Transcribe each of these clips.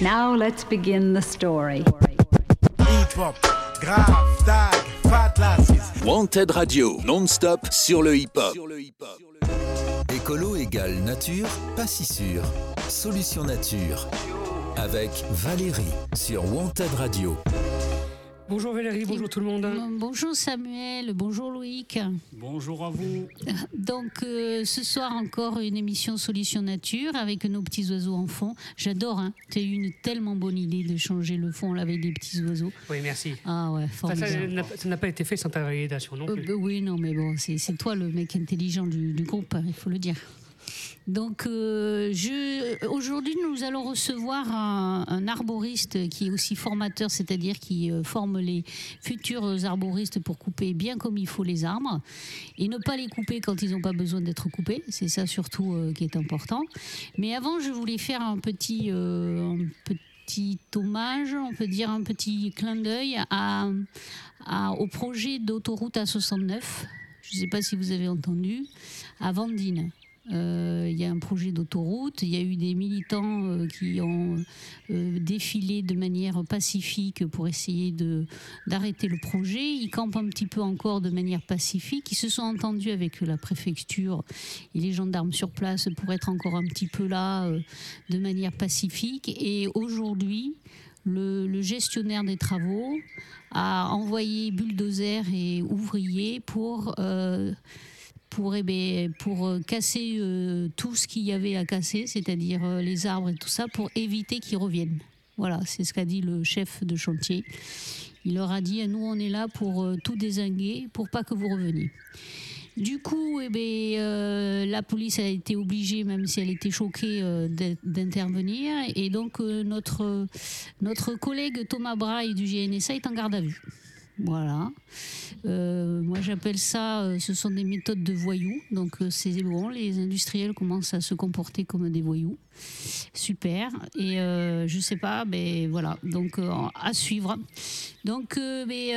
Now let's begin the story. Hip-hop, grave, tag, fat lasses. Wanted Radio, non-stop sur le hip-hop. Écolo égale nature, pas si sûr. Solution nature. Avec Valérie sur Wanted Radio. Bonjour Valérie, bonjour tout le monde. Bonjour Samuel, bonjour Loïc. Bonjour à vous. Donc euh, ce soir encore une émission Solution Nature avec nos petits oiseaux en fond. J'adore, hein. tu as eu une tellement bonne idée de changer le fond là, avec des petits oiseaux. Oui, merci. Ah ouais, formidable. n'a- ça n'a pas été fait sans ta validation non Euh, plus. bah oui, non, mais bon, c'est toi le mec intelligent du, du groupe, hein, il faut le dire. Donc, euh, aujourd'hui, nous allons recevoir un, arboriste qui est aussi formateur, c'est-à-dire qui euh, forme les futurs arboristes pour couper bien comme il faut les arbres et ne pas les couper quand ils n'ont pas besoin d'être coupés. C'est ça surtout euh, qui est important. Mais avant, je voulais faire un petit, un petit hommage, on peut dire un petit clin d'œil au projet d'autoroute A69. Je ne sais pas si vous avez entendu, à Vandine. Euh, Il y a un projet d'autoroute, il y a eu des militants euh, qui ont euh, défilé de manière pacifique pour essayer d'arrêter le projet. Ils campent un petit peu encore de manière pacifique. Ils se sont entendus avec la préfecture et les gendarmes sur place pour être encore un petit peu là de manière pacifique. Et aujourd'hui, le, gestionnaire des travaux a envoyé bulldozer et ouvriers pour, pour, eh ben, pour euh, casser euh, tout ce qu'il y avait à casser, c'est-à-dire euh, les arbres et tout ça, pour éviter qu'ils reviennent. Voilà, c'est ce qu'a dit le chef de chantier. Il leur a dit, nous on est là pour tout désinguer, pour pas que vous reveniez. Du coup, eh ben, la police a été obligée, même si elle était choquée, d'in- d'intervenir. Et donc, notre, notre collègue Thomas Braille du GNSA est en garde à vue. Voilà. Euh, moi, j'appelle ça, euh, ce sont des méthodes de voyous. Donc, euh, c'est bon, les industriels commencent à se comporter comme des voyous. Super. Et je sais pas, mais voilà. Donc, à suivre. Donc, mais,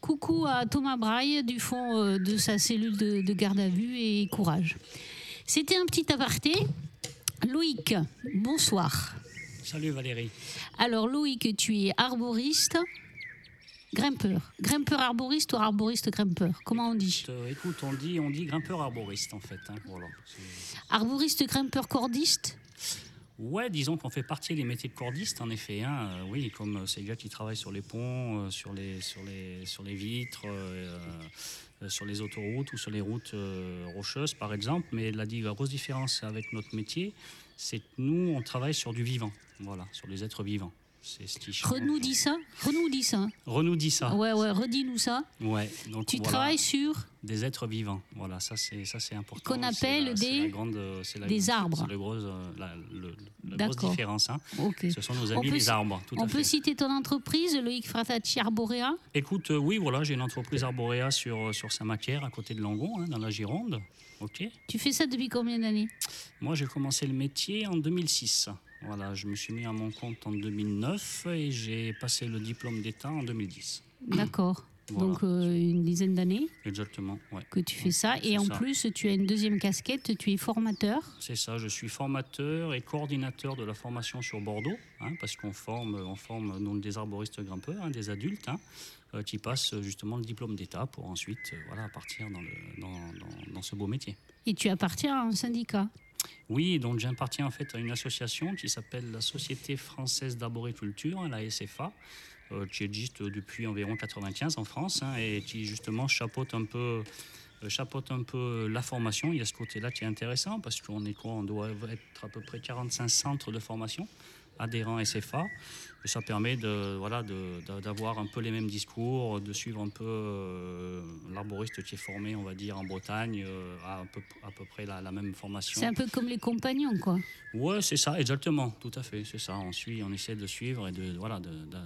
coucou à Thomas Braille du fond de sa cellule de, de garde à vue et courage. C'était un petit aparté. Loïc, bonsoir. Salut Valérie. Alors, Loïc, tu es arboriste, grimpeur. Grimpeur arboriste ou arboriste grimpeur? Comment on dit? Euh, écoute, on dit, on dit grimpeur arboriste en fait. hein, voilà. Arboriste grimpeur cordiste? Ouais, disons qu'on fait partie des métiers de cordiste en effet. hein. Euh, oui, comme euh, ces gars qui travaillent sur les ponts, euh, sur, les, sur, les, sur les vitres, euh, sur les autoroutes ou sur les routes euh, rocheuses par exemple. Mais la grosse différence avec notre métier, c'est que nous, on travaille sur du vivant. Voilà, sur des êtres vivants. Renou dit ça Renou dit ça Renou dit ça. Ouais, ouais, redis-nous ça. Ouais, donc Tu voilà, travailles sur des êtres vivants. Voilà, ça c'est ça c'est important. Qu'on appelle la- des- grande, euh, la- des arbres. C'est le gros, euh, la, le- la grosse différence. hein. Ok. Ce sont nos amis les arbres. Tout On à peut fait. citer ton entreprise, Loïc Fratacci Arborea Écoute, euh, oui, voilà, j'ai une entreprise arboréa sur sur Saint-Macaire, à côté de Langon, hein, dans la Gironde. Ok. Tu fais ça depuis combien d'années? Moi, j'ai commencé le métier en 2006. Voilà, je me suis mis à mon compte en 2009 et j'ai passé le diplôme d'État en 2010. D'accord. Voilà. Donc euh, une dizaine d'années Exactement, ouais. que tu fais ça. Et en ça. plus, tu as une deuxième casquette, tu es formateur. C'est ça, je suis formateur et coordinateur de la formation sur Bordeaux, hein, parce qu'on forme, on forme donc des arboristes grimpeurs, hein, des adultes, hein, euh, qui passent justement le diplôme d'État pour ensuite euh, voilà, partir dans, le, dans, dans- dans ce beau métier. Et tu appartiens à un syndicat. Oui, donc j'appartiens en fait à une association qui s'appelle la Société française d'arboriculture, hein, la SFA, euh, qui existe depuis environ 95 en France hein, et qui justement chapeaute un peu euh, un peu la formation. Il y a ce côté-là qui est intéressant parce qu'on est quoi? On doit être à peu près 45 centres de formation adhérents SFA. Ça permet de, voilà, d'avoir un peu les mêmes discours, de suivre un peu euh, l'arboriste qui est formé, on va dire, en Bretagne, euh, à, un peu, à peu près la, la même formation. C'est un peu comme les compagnons, quoi. Ouais, c'est ça, exactement, tout à fait, c'est ça. On suit, on essaie de suivre et de voilà,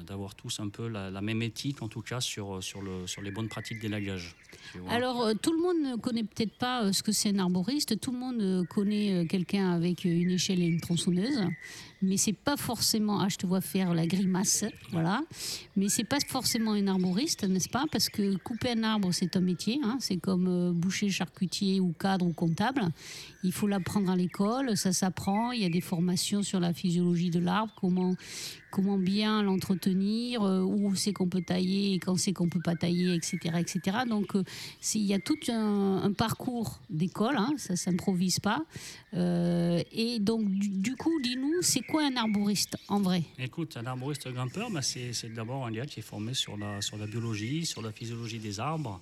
d'avoir tous un peu la, la même éthique, en tout cas sur sur le sur les bonnes pratiques d'élagage. Alors, euh, tout le monde ne connaît peut-être pas ce que c'est un arboriste. Tout le monde connaît quelqu'un avec une échelle et une tronçonneuse. Mais c'est pas forcément. Ah, je te vois faire la grimace, voilà. Mais c'est pas forcément un arboriste, n'est-ce pas? Parce que couper un arbre, c'est un métier. hein. C'est comme euh, boucher, charcutier ou cadre ou comptable. Il faut l'apprendre à l'école, ça s'apprend. Il y a des formations sur la physiologie de l'arbre, comment comment bien l'entretenir, euh, où c'est qu'on peut tailler et quand c'est qu'on peut pas tailler, etc., etc. Donc euh, il y a tout un, parcours d'école, hein, ça s'improvise pas. Euh, et donc du, coup, dis-nous, c'est quoi un arboriste en vrai? Écoute, un arboriste grimpeur, bah, c'est d'abord un gars qui est formé sur la, sur la biologie, sur la physiologie des arbres.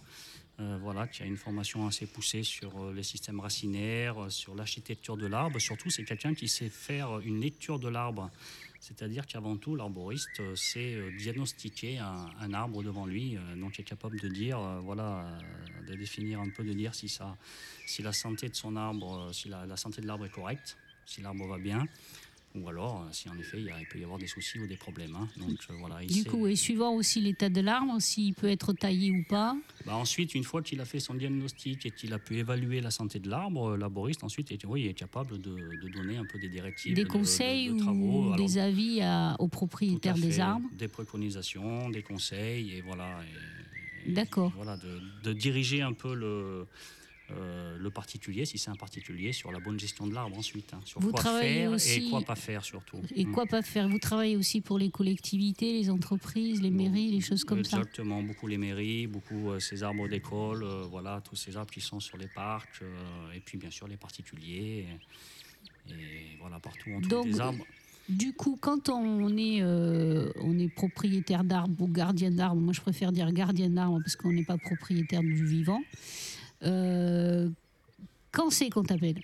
Euh, voilà, qui a une formation assez poussée sur euh, les systèmes racinaires, euh, sur l'architecture de l'arbre. Surtout, c'est quelqu'un qui sait faire une lecture de l'arbre. C'est-à-dire qu'avant tout, l'arboriste sait diagnostiquer un, arbre devant lui, donc est capable de dire, voilà, de définir un peu, de dire si, ça, si la santé de son arbre, si la santé de l'arbre est correcte, si l'arbre va bien, ou alors euh, si en effet il, y a- il peut y avoir des soucis ou des problèmes. hein. Donc euh, voilà. il Du coup, et suivant aussi l'état de l'arbre, s'il peut être taillé ou pas. Bah, ensuite, une fois qu'il a fait son diagnostic et qu'il a pu évaluer la santé de l'arbre, euh, l'arboriste ensuite est, oui, est capable de, de donner un peu des directives, Des de- de- conseils de travaux. ou Alors, des avis à- aux propriétaires des arbres. des préconisations, des conseils et voilà. et D'accord. Voilà, de, de diriger un peu le euh, le particulier, si c'est un particulier, sur la bonne gestion de l'arbre ensuite, hein, sur Vous quoi faire aussi- et quoi pas faire surtout. Et quoi pas faire Vous travaillez aussi pour les collectivités, les entreprises, les mairies, les choses comme ça. Exactement, beaucoup les mairies, beaucoup euh, ces arbres d'école, euh, voilà, tous ces arbres qui sont sur les parcs, euh, et puis bien sûr les particuliers. Et, et voilà, partout on trouve des arbres. Du coup, quand on est, euh, on est propriétaire d'arbres ou gardien d'arbres, moi je préfère dire gardien d'arbres parce qu'on n'est pas propriétaire du vivant. Euh, quand c'est qu'on t'appelle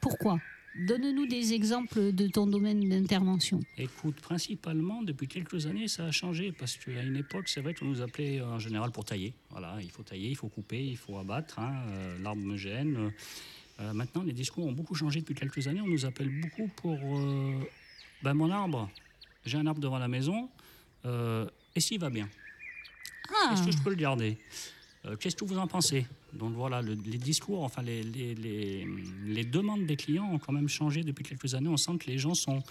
Pourquoi? Donne-nous des exemples de ton domaine d'intervention. Écoute, principalement, depuis quelques années, ça a changé parce qu'à une époque, c'est vrai qu'on nous appelait euh, en général pour tailler. Voilà, il faut tailler, il faut couper, il faut abattre. hein, euh, L'arbre me gêne. Euh, maintenant, les discours ont beaucoup changé depuis quelques années. On nous appelle beaucoup pour euh, ben, mon arbre. J'ai un arbre devant la maison. et s'il va bien? Ah, Est-ce que je peux le garder? Qu'est-ce que vous en pensez? Donc voilà, le- les discours, enfin les, les, les- les demandes des clients ont quand même changé depuis quelques années. On sent que les gens sont,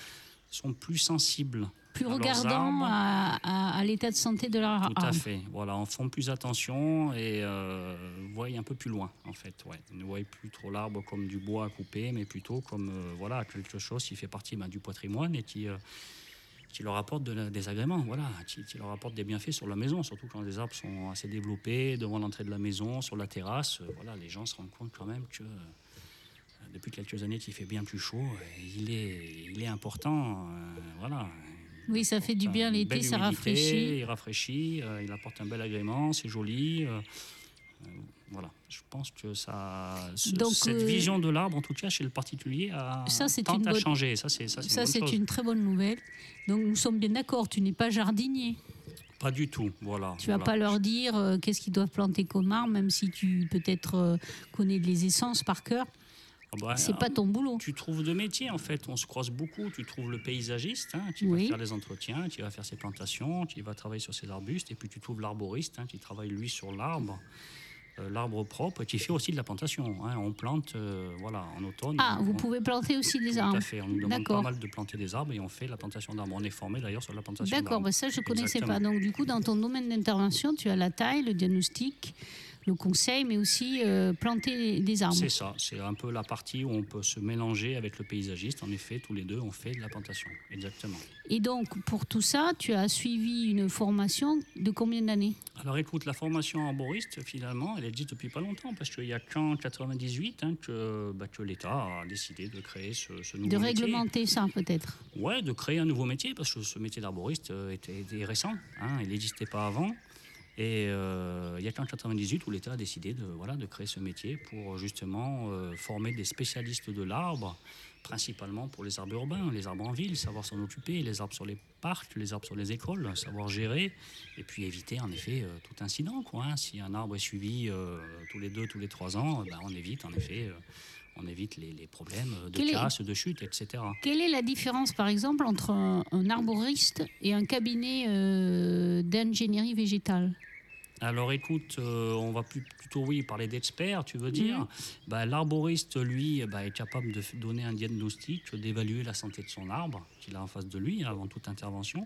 sont plus sensibles. plus à leurs regardant arbres. à, à- à l'état de santé de leur Tout à fait. Voilà, on font plus attention et euh, voient un peu plus loin, en fait. Ouais. Ne voient plus trop l'arbre comme du bois à couper, mais plutôt comme euh, voilà quelque chose qui fait partie ben, du patrimoine et qui, euh, qui leur apporte de des agréments, voilà, qui, qui leur apporte des bienfaits sur la maison, surtout quand les arbres sont assez développés devant l'entrée de la maison, sur la terrasse. euh, voilà, les gens se rendent compte quand même que euh, depuis quelques années qu'il fait bien plus chaud, euh, il est, il est important, euh, voilà. Oui, ça fait du bien l'été, ça humidité, rafraîchit. Il rafraîchit, euh, il apporte un bel agrément, c'est joli. euh, voilà, je pense que ça, Donc, cette euh, vision de l'arbre, en tout cas chez le particulier, a, Ça, tente à bonne- changer. Ça, c'est ça, c'est Ça, une très bonne nouvelle. Donc, nous sommes bien d'accord, tu n'es pas jardinier. Pas du tout, voilà. Tu vas voilà. pas leur dire euh, qu'est-ce qu'ils doivent planter comme arbre, même si tu peut-être euh, connais les essences par cœur. Ah bah, C'est pas ton boulot. Tu trouves deux métiers en fait, on se croise beaucoup. Tu trouves le paysagiste hein, qui Oui. va faire les entretiens, qui va faire ses plantations, qui va travailler sur ses arbustes, et puis tu trouves l'arboriste hein, qui travaille lui sur l'arbre, euh, l'arbre propre, qui fait aussi de la plantation. hein. On plante, euh, voilà, en automne. Ah, on- vous pouvez planter aussi des Tout arbres. à fait, on nous demande pas D'accord. mal de planter des arbres et on fait la plantation d'arbres. On est formé d'ailleurs sur la plantation D'accord, d'arbres. bah ça je connaissais Exactement. pas. Donc du coup, dans ton domaine d'intervention, tu as la taille, le diagnostic, le conseil, mais aussi euh, planter des arbres. C'est ça, c'est un peu la partie où on peut se mélanger avec le paysagiste. En effet, tous les deux, on fait de la plantation. Exactement. Et donc pour tout ça, tu as suivi une formation de combien d'années? Alors écoute, la formation arboriste, finalement, elle existe depuis pas longtemps, parce qu'il y a qu'en 98 hein, que, bah, que l'État a décidé de créer ce, ce nouveau De métier. réglementer ça peut-être? Ouais, de créer un nouveau métier, parce que ce métier d'arboriste euh, était, était récent, hein, il n'existait pas avant. Et euh, il y a qu'en 98 où l'État a décidé de, voilà, de créer ce métier pour justement euh, former des spécialistes de l'arbre, principalement pour les arbres urbains, les arbres en ville, savoir s'en occuper, les arbres sur les parcs, les arbres sur les écoles, savoir gérer, et puis éviter en effet euh, tout incident. Quoi, hein. Si un arbre est suivi tous les deux, tous les trois ans, ben, on évite en effet, on évite les, les problèmes de casse, de chute, etc. Quelle est la différence par exemple entre un, un arboriste et un cabinet euh, d'ingénierie végétale? Alors écoute, euh, on va plus- plutôt oui parler d'experts, tu veux dire. Bah, L'arboriste, lui, bah, est capable de donner un diagnostic, d'évaluer la santé de son arbre qu'il a en face de lui avant toute intervention.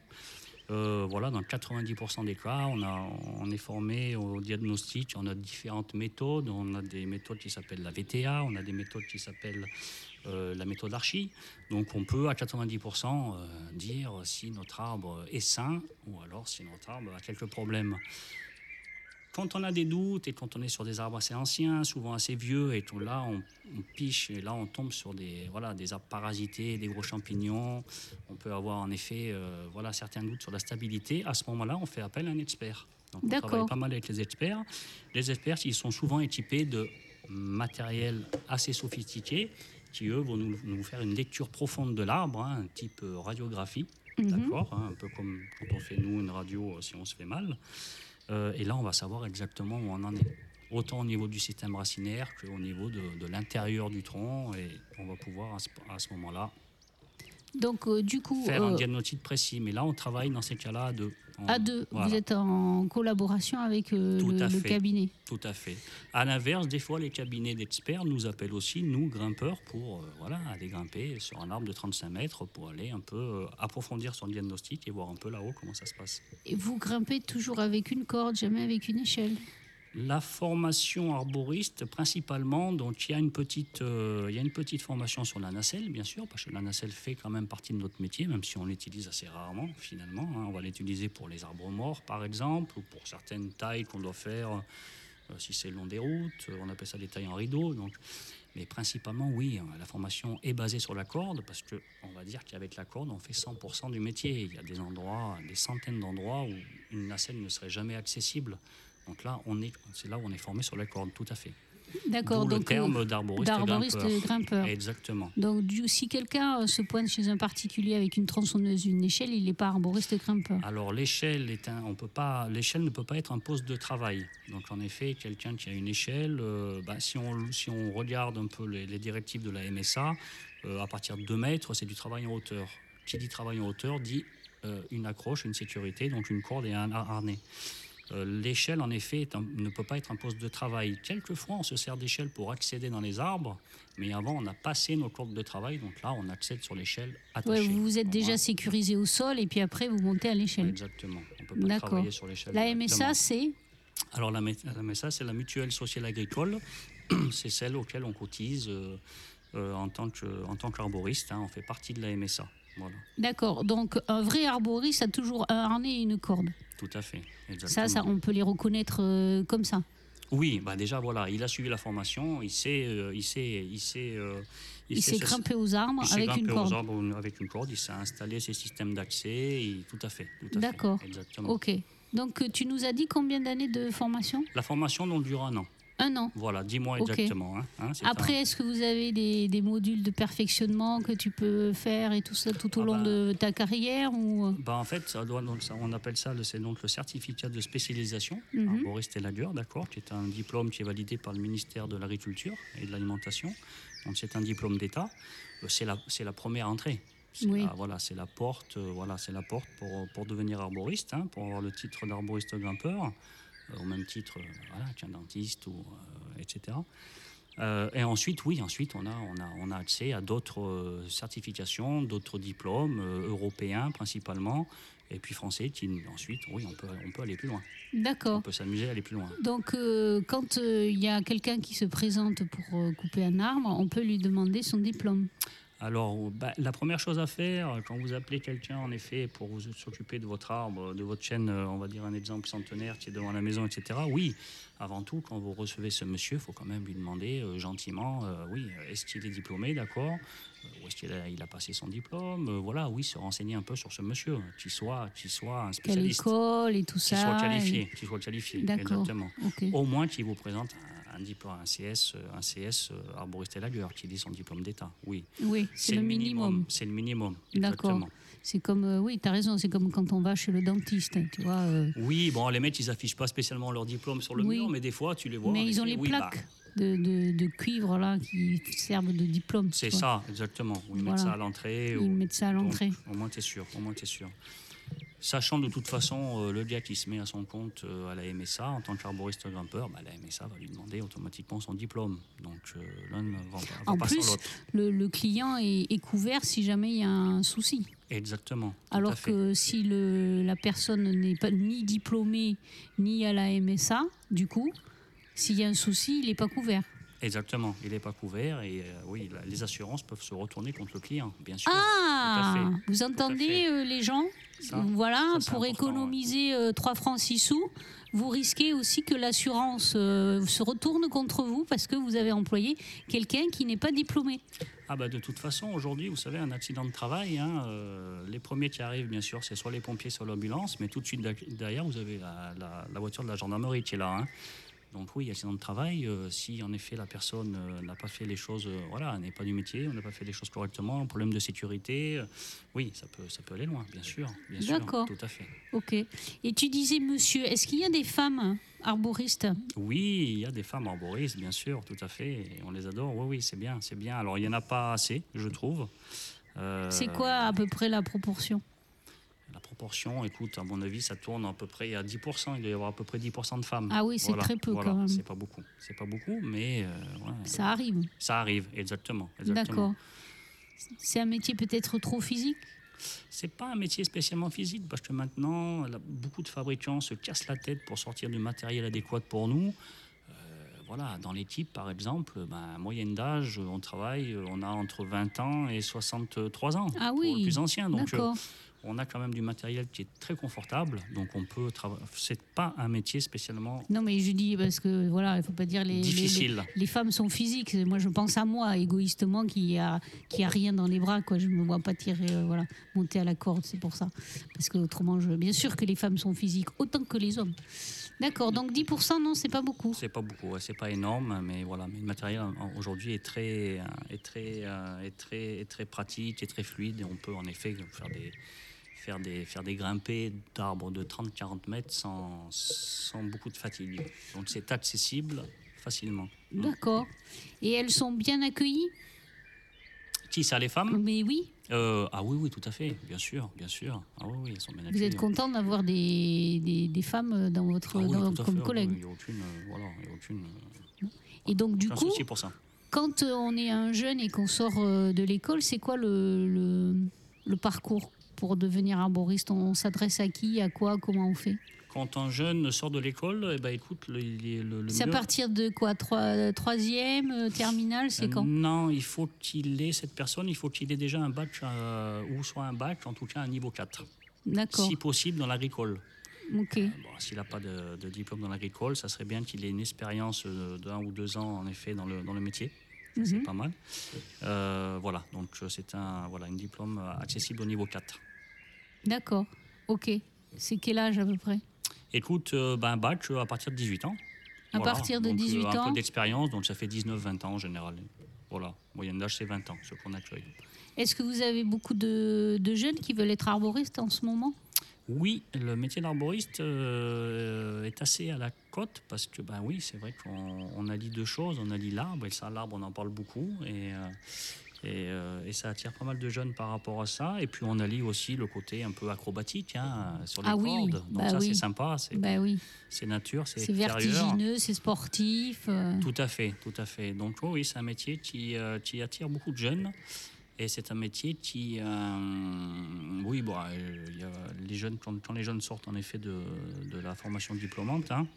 Euh, voilà, dans 90% des cas, on, a, on est formé au diagnostic. On a différentes méthodes. On a des méthodes qui s'appellent la VTA, on a des méthodes qui s'appellent euh, la méthode Archie. Donc on peut à 90% euh, dire si notre arbre est sain ou alors si notre arbre a quelques problèmes. Quand on a des doutes et quand on est sur des arbres assez anciens, souvent assez vieux, et tout là, on, on piche et là on tombe sur des, voilà, des arbres parasités, des gros champignons. On peut avoir en effet euh, voilà, certains doutes sur la stabilité. À ce moment-là, on fait appel à un expert. Donc on travaille pas mal avec les experts. Les experts, ils sont souvent équipés de matériel assez sophistiqué qui, eux, vont nous, nous faire une lecture profonde de l'arbre, hein, un type euh, radiographie, d'accord hein, Un peu comme quand on fait, nous, une radio euh, si on se fait mal. Euh, et là, on va savoir exactement où on en est. Autant au niveau du système racinaire qu'au niveau de, l'intérieur du tronc. Et on va pouvoir, à ce moment-là, Donc, euh, du coup, faire un euh, diagnostic précis. Mais là, on travaille dans ces cas-là à deux. En- à deux, voilà. vous êtes en collaboration avec euh, Tout le, à le fait. cabinet. Tout à fait. À l'inverse, des fois, les cabinets d'experts nous appellent aussi, nous, grimpeurs, pour voilà, aller grimper sur un arbre de 35 mètres pour aller un peu approfondir son diagnostic et voir un peu là-haut comment ça se passe. Et vous grimpez toujours avec une corde, jamais avec une échelle. La formation arboriste, principalement, donc il y a une petite, euh, il y a une petite formation sur la nacelle, bien sûr, parce que la nacelle fait quand même partie de notre métier, même si on l'utilise assez rarement, finalement. hein. On va l'utiliser pour les arbres morts, par exemple, ou pour certaines tailles qu'on doit faire, euh, si c'est le long des routes, euh, on appelle ça des tailles en rideau. Donc, mais principalement, oui, hein, la formation est basée sur la corde, parce que on va dire qu'avec la corde, on fait 100% du métier. Il y a des endroits, des centaines d'endroits où une nacelle ne serait jamais accessible. Donc là, on est, c'est là où on est formé sur la corde, tout à fait. D'accord, D'où le donc terme euh, d'arboriste, d'arboriste grimpeur. grimpeur. Exactement. Donc, du, si quelqu'un euh, se pointe chez un particulier avec une tronçonneuse, une échelle, il n'est pas arboriste grimpeur. Alors l'échelle est un, on peut pas, l'échelle ne peut pas être un poste de travail. Donc en effet, quelqu'un qui a une échelle, euh, bah, si on si on regarde un peu les, les directives de la MSA, euh, à partir de 2 mètres, c'est du travail en hauteur. Qui dit travail en hauteur dit euh, une accroche, une sécurité, donc une corde et un har- harnais. Euh, L'échelle, en effet, un- ne peut pas être un poste de travail. Quelquefois, on se sert d'échelle pour accéder dans les arbres, mais avant, on a passé nos cordes de travail, donc là, on accède sur l'échelle Ouais, vous vous êtes déjà sécurisé au sol et puis après vous montez à l'échelle. Exactement. On peut pas D'accord. travailler sur l'échelle. La. MSA, c'est Alors la, MSA, c'est la mutuelle sociale agricole. c'est celle auquel on cotise euh, euh, en tant qu'arboriste. hein. on fait partie de la MSA. Voilà, D'accord. Donc un vrai arboriste a toujours un harnais et une corde. Tout à fait. Ça, Exactement. ça, on peut les reconnaître euh, comme ça. Oui, bah déjà voilà, il a suivi la formation, il sait, euh, il sait, il sait, euh, Il s'est se- grimpé aux arbres il s'est avec grimpé une aux corde. arbres avec une corde, il s'est installé ses systèmes d'accès, tout à fait. tout à fait, D'accord. Exactement. Ok. Donc tu nous as dit combien d'années de formation? La formation donc dure un an. Un an. Voilà, dix mois Ok. exactement. hein, hein, Après, un- est-ce que vous avez des, des modules de perfectionnement que tu peux faire et tout ça tout au Ah long bah. de ta carrière ou... euh, Bah, en fait, ça doit, donc, ça- on appelle ça le, c'est donc le certificat de spécialisation, arboriste et lagueur, d'accord, qui est un diplôme qui est validé par le ministère de l'Agriculture et de l'Alimentation. Donc c'est un diplôme d'État. Euh, C'est la, la première entrée. C'est Oui. la, voilà, c'est la porte, euh, voilà, c'est la porte pour, pour devenir arboriste, hein, pour avoir le titre d'arboriste grimpeur, au même titre, euh, voilà, qu'un dentiste ou euh, etc. Euh, et ensuite, oui, ensuite, on a, on a, on a accès à d'autres euh, certifications, d'autres diplômes euh, européens principalement, et puis français, qui ensuite, oui, on peut, on peut aller plus loin. On D'accord. peut s'amuser à aller plus loin. Donc euh, quand euh, il y a quelqu'un qui se présente pour euh, couper un arbre, on peut lui demander son diplôme. Alors, bah, la première chose à faire, quand vous appelez quelqu'un, en effet, pour vous s'occuper de votre arbre, de votre chaîne, euh, on va dire un exemple centenaire qui est devant la maison, etc., oui, avant tout, quand vous recevez ce monsieur, il faut quand même lui demander euh, gentiment, euh, oui, est-ce qu'il est diplômé, d'accord? Euh, Où est-ce qu'il a, il a passé son diplôme? Euh, Voilà, oui, se renseigner un peu sur ce monsieur, qu'il soit, qu'il soit un Quelle spécialiste, école et tout qu'il ça. soit et- qualifié, qu'il soit qualifié, D'accord. exactement. Au moins qu'il vous présente un, un diplôme, un CS, euh, un CS euh, arboriste et lagueur, qui dit son diplôme d'État, oui. Oui, c'est le minimum. C'est le minimum. D'accord. C'est comme, euh, oui, tu as raison, c'est comme quand on va chez le dentiste, tu vois. euh, Oui, bon, les mecs, ils affichent pas spécialement leur diplôme sur le Oui. mur, mais des fois, tu les vois. mais ils ont les oui, bah, plaques de, de, de cuivre là qui servent de diplôme. c'est ça, exactement. Ou ils mettent ça à l'entrée. Ils ou- mettent ça à l'entrée. Au moins, tu es sûr. Au moins, tu es sûr. Sachant de toute façon euh, le gars qui se met à son compte euh, à la MSA en tant qu'arboriste grimpeur, bah, la MSA va lui demander automatiquement son diplôme. Donc euh, l'un ne va, va En pas plus, sans l'autre. le, le client est, est couvert si jamais il y a un souci. Exactement. Alors que si le, la personne n'est pas ni diplômée ni à la MSA, du coup, s'il y a un souci, il n'est pas couvert. Exactement, il n'est pas couvert et euh, oui, la- les assurances peuvent se retourner contre le client, bien sûr. Ah, Tout à fait. vous entendez euh, les gens? Ça, Voilà, ça, pour économiser euh, 3 francs 6 sous, vous risquez aussi que l'assurance euh, se retourne contre vous parce que vous avez employé quelqu'un qui n'est pas diplômé. Ah bah de toute façon, aujourd'hui, vous savez, un accident de travail, hein, euh, les premiers qui arrivent, bien sûr, c'est soit les pompiers, soit l'ambulance, mais tout de suite derrière, vous avez la, la- la voiture de la gendarmerie qui est là. hein. Donc oui, accident de travail, euh, si en effet la personne euh, n'a pas fait les choses, euh, voilà, n'est pas du métier, on n'a pas fait les choses correctement, problème de sécurité, oui, ça peut, ça peut aller loin, bien sûr, bien sûr, D'accord. tout à fait. Ok. Et tu disais, monsieur, est-ce qu'il y a des femmes arboristes? Oui, il y a des femmes arboristes, bien sûr, tout à fait. Et on les adore. Oui, oui, c'est bien, c'est bien. Alors, il n'y en a pas assez, je trouve. C'est quoi à peu près la proportion? La proportion, écoute, à mon avis, ça tourne à peu près à 10%. Il doit y avoir à peu près 10% de femmes. Ah oui, c'est très peu, quand même. C'est pas beaucoup. C'est pas beaucoup, mais euh, ouais, Ça arrive. ça arrive, exactement. exactement. D'accord. C'est un métier peut-être trop physique? C'est pas un métier spécialement physique parce que maintenant, là, beaucoup de fabricants se cassent la tête pour sortir du matériel adéquat pour nous. Euh, voilà, dans l'équipe, par exemple, ben, moyenne d'âge, on travaille, on a entre 20 ans et 63 ans Ah pour oui, le plus ancien. Donc, euh. On a quand même du matériel qui est très confortable. Donc, on peut travailler. C'est pas un métier spécialement Non, mais je dis parce que voilà, il faut pas dire les, difficile. les, les femmes sont physiques. Moi, je pense à moi égoïstement qui a qui a rien dans les bras. Quoi, je me vois pas tirer, euh, voilà, monter à la corde. C'est pour ça. Parce que autrement, je, bien sûr que les femmes sont physiques autant que les hommes. D'accord. Donc 10%, non, c'est pas beaucoup. C'est pas beaucoup, c'est pas énorme, mais voilà. Mais le matériel aujourd'hui est très, euh, est très, euh, est très, est très pratique, est très fluide, et on peut en effet faire des, faire des, faire des grimpées d'arbres de 30-40 mètres sans, sans beaucoup de fatigue. Donc c'est accessible facilement. D'accord. Et elles sont bien accueillies? Qui ça, les femmes? Mais oui. Euh, Ah oui, oui, tout à fait, bien sûr, bien sûr. Ah oui, oui, elles sont bien Vous êtes content d'avoir des, des, des femmes dans votre, Ah oui, dans- comme fait, oui, collègues. Il n'y a aucune, euh, voilà, il y a aucune, euh, Et donc du coup, souci pour ça. quand euh, on est un jeune et qu'on sort euh, de l'école, c'est quoi le, le, le parcours? Pour devenir arboriste On s'adresse à qui, à quoi, comment on fait? Quand un jeune sort de l'école, eh ben, écoute, le, le, le- C'est à partir de quoi? Trois- Troisième, euh, terminale, c'est quand? Non, il faut qu'il ait, cette personne, il faut qu'il ait déjà un bac, euh, ou soit un bac, en tout cas un niveau 4. D'accord, Si possible, dans l'agricole. ok. Bon, S'il n'a pas de, de diplôme dans l'agricole, ça serait bien qu'il ait une expérience euh, d'un ou deux ans, en effet, dans le, dans le métier. C'est Mhm. pas mal. Euh, voilà, donc euh, c'est un, voilà, un diplôme euh, accessible au niveau 4. D'accord, ok. C'est quel âge à peu près? Écoute, euh, ben, un bac euh, à partir de 18 ans. À partir de Donc, euh, 18 Un ans peu d'expérience, donc ça fait 19-20 ans en général. Voilà, moyenne d'âge c'est 20 ans, ce qu'on accueille. Est-ce que vous avez beaucoup de, de jeunes qui veulent être arboristes en ce moment? Oui, le métier d'arboriste euh, est assez à la cote parce que, ben oui, c'est vrai qu'on on allie deux choses. On allie l'arbre, et ça, l'arbre, on en parle beaucoup. Et, euh, et, euh, et ça attire pas mal de jeunes par rapport à ça. Et puis, on allie aussi le côté un peu acrobatique hein, sur les Ah oui, cordes. Donc, bah ça, oui. c'est sympa. C'est Bah oui, c'est nature, c'est vertigineux, c'est sportif. euh. Tout à fait, tout à fait. Donc oui, oui, c'est un métier qui, euh, qui attire beaucoup de jeunes. Et c'est un métier qui, oui, bon, y a les jeunes, quand, quand les jeunes sortent en effet de, de la formation diplômante, hein,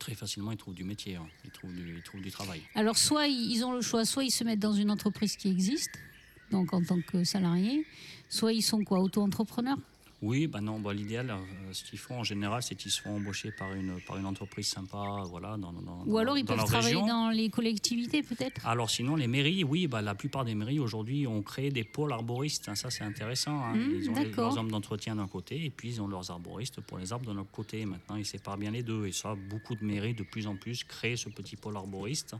très facilement ils trouvent du métier, hein. ils, trouvent du, ils trouvent du travail. Alors, soit ils ont le choix, soit ils se mettent dans une entreprise qui existe, donc en tant que salarié, soit ils sont quoi, auto-entrepreneurs? Oui, bah non, bah, l'idéal, euh, ce qu'ils font en général, c'est qu'ils se font embaucher par une, par une entreprise sympa, voilà, dans, dans, Ou alors ils peuvent travailler région. dans les collectivités peut-être? Alors sinon, les mairies, oui, bah, la plupart des mairies aujourd'hui ont créé des pôles arboristes. hein, ça, c'est intéressant. hein. Mmh, ils ont les- leurs hommes d'entretien d'un côté et puis ils ont leurs arboristes pour les arbres de l'autre côté. Maintenant, ils séparent bien les deux. Et ça, beaucoup de mairies, de plus en plus, créent ce petit pôle arboriste.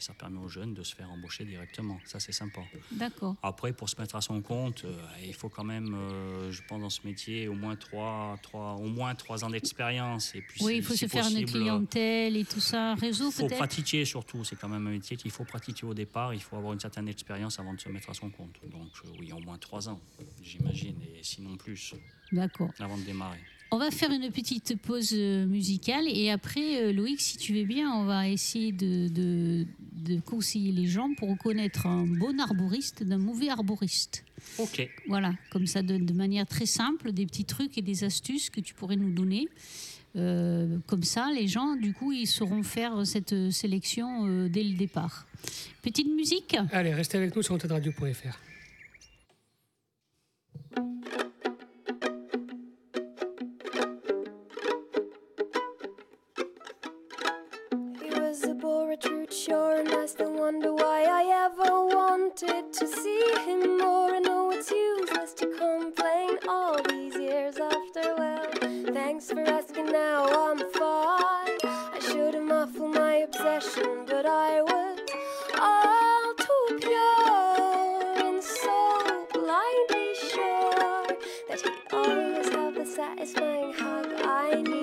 Et ça permet aux jeunes de se faire embaucher directement. Ça, c'est sympa. D'accord. Après, pour se mettre à son compte, euh, il faut quand même, euh, je pense, dans ce métier, au moins trois, trois, au moins trois ans d'expérience. Et puis, Oui, si- il faut si se faire une clientèle et tout ça, un réseau il faut peut-être pratiquer surtout, c'est quand même un métier qu'il faut pratiquer au départ, il faut avoir une certaine expérience avant de se mettre à son compte. Donc euh, oui, au moins trois ans, j'imagine, et sinon plus. D'accord. avant de démarrer. On va faire une petite pause euh, musicale et après, euh, Loïc, si tu veux bien, on va essayer de, de- de conseiller les gens pour reconnaître un bon arboriste d'un mauvais arboriste. Ok. Voilà, comme ça, de, de manière très simple, des petits trucs et des astuces que tu pourrais nous donner. Euh, comme ça, les gens, du coup, ils sauront faire cette sélection euh, dès le départ. Petite musique? Allez, restez avec nous sur antenradio.fr. wanted to see him more. I know it's useless to complain all these years after. Well, thanks for asking. Now I'm fine. I should have muffled my obsession, but I was all too pure and so blindly sure that he'd always have the satisfying hug I needed.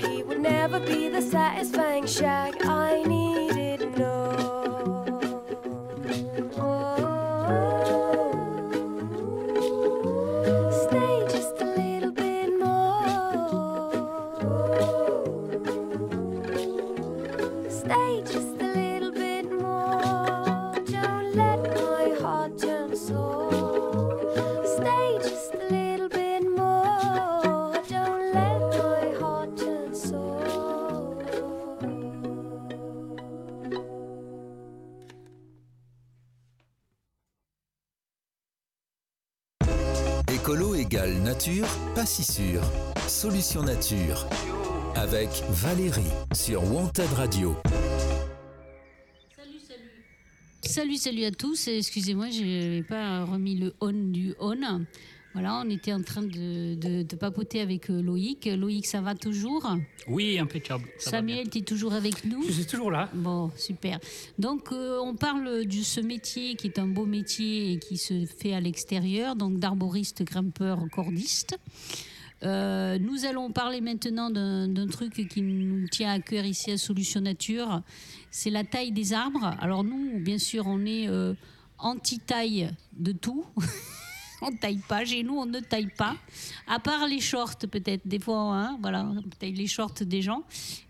He would never be the satisfying shag I needed. Solution nature. Avec Valérie sur Wanted Radio. Salut, salut à tous. Excusez-moi, je n'avais pas remis le on du on. Voilà, on était en train de, de- de papoter avec euh, Loïc. Loïc, ça va toujours? Oui, impeccable. ça. Samuel, tu es toujours avec nous? Je suis toujours là. Bon, super. Donc, euh, on parle de ce métier qui est un beau métier et qui se fait à l'extérieur, donc d'arboriste, grimpeur, cordiste. Euh, nous allons parler maintenant d'un truc qui nous tient à cœur ici à Solution Nature, c'est la taille des arbres. Alors nous, bien sûr, on est euh, anti-taille de tout. on taille pas. Chez nous, on ne taille pas. À part les shorts, peut-être. Des fois, hein, voilà, on taille les shorts des gens.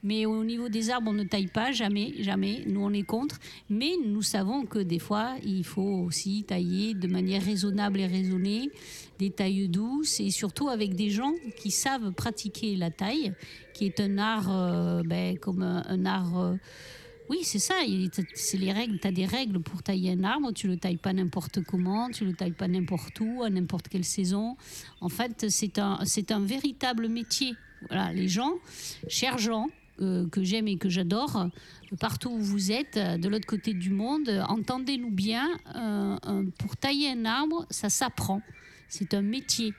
Mais au niveau des arbres, on ne taille pas. Jamais, jamais. Nous, on est contre. Mais nous savons que des fois, il faut aussi tailler de manière raisonnable et raisonnée, des tailles douces et surtout avec des gens qui savent pratiquer la taille, qui est un art, euh, ben, comme un, art. euh, oui, c'est ça. C'est les règles. Tu as des règles pour tailler un arbre. Tu le tailles pas n'importe comment. Tu le tailles pas n'importe où, à n'importe quelle saison. En fait, c'est un, véritable métier. Voilà, les gens, chers gens, euh, que j'aime et que j'adore, partout où vous êtes, de l'autre côté du monde, entendez-nous bien, euh, euh, pour tailler un arbre, ça s'apprend. C'est un métier.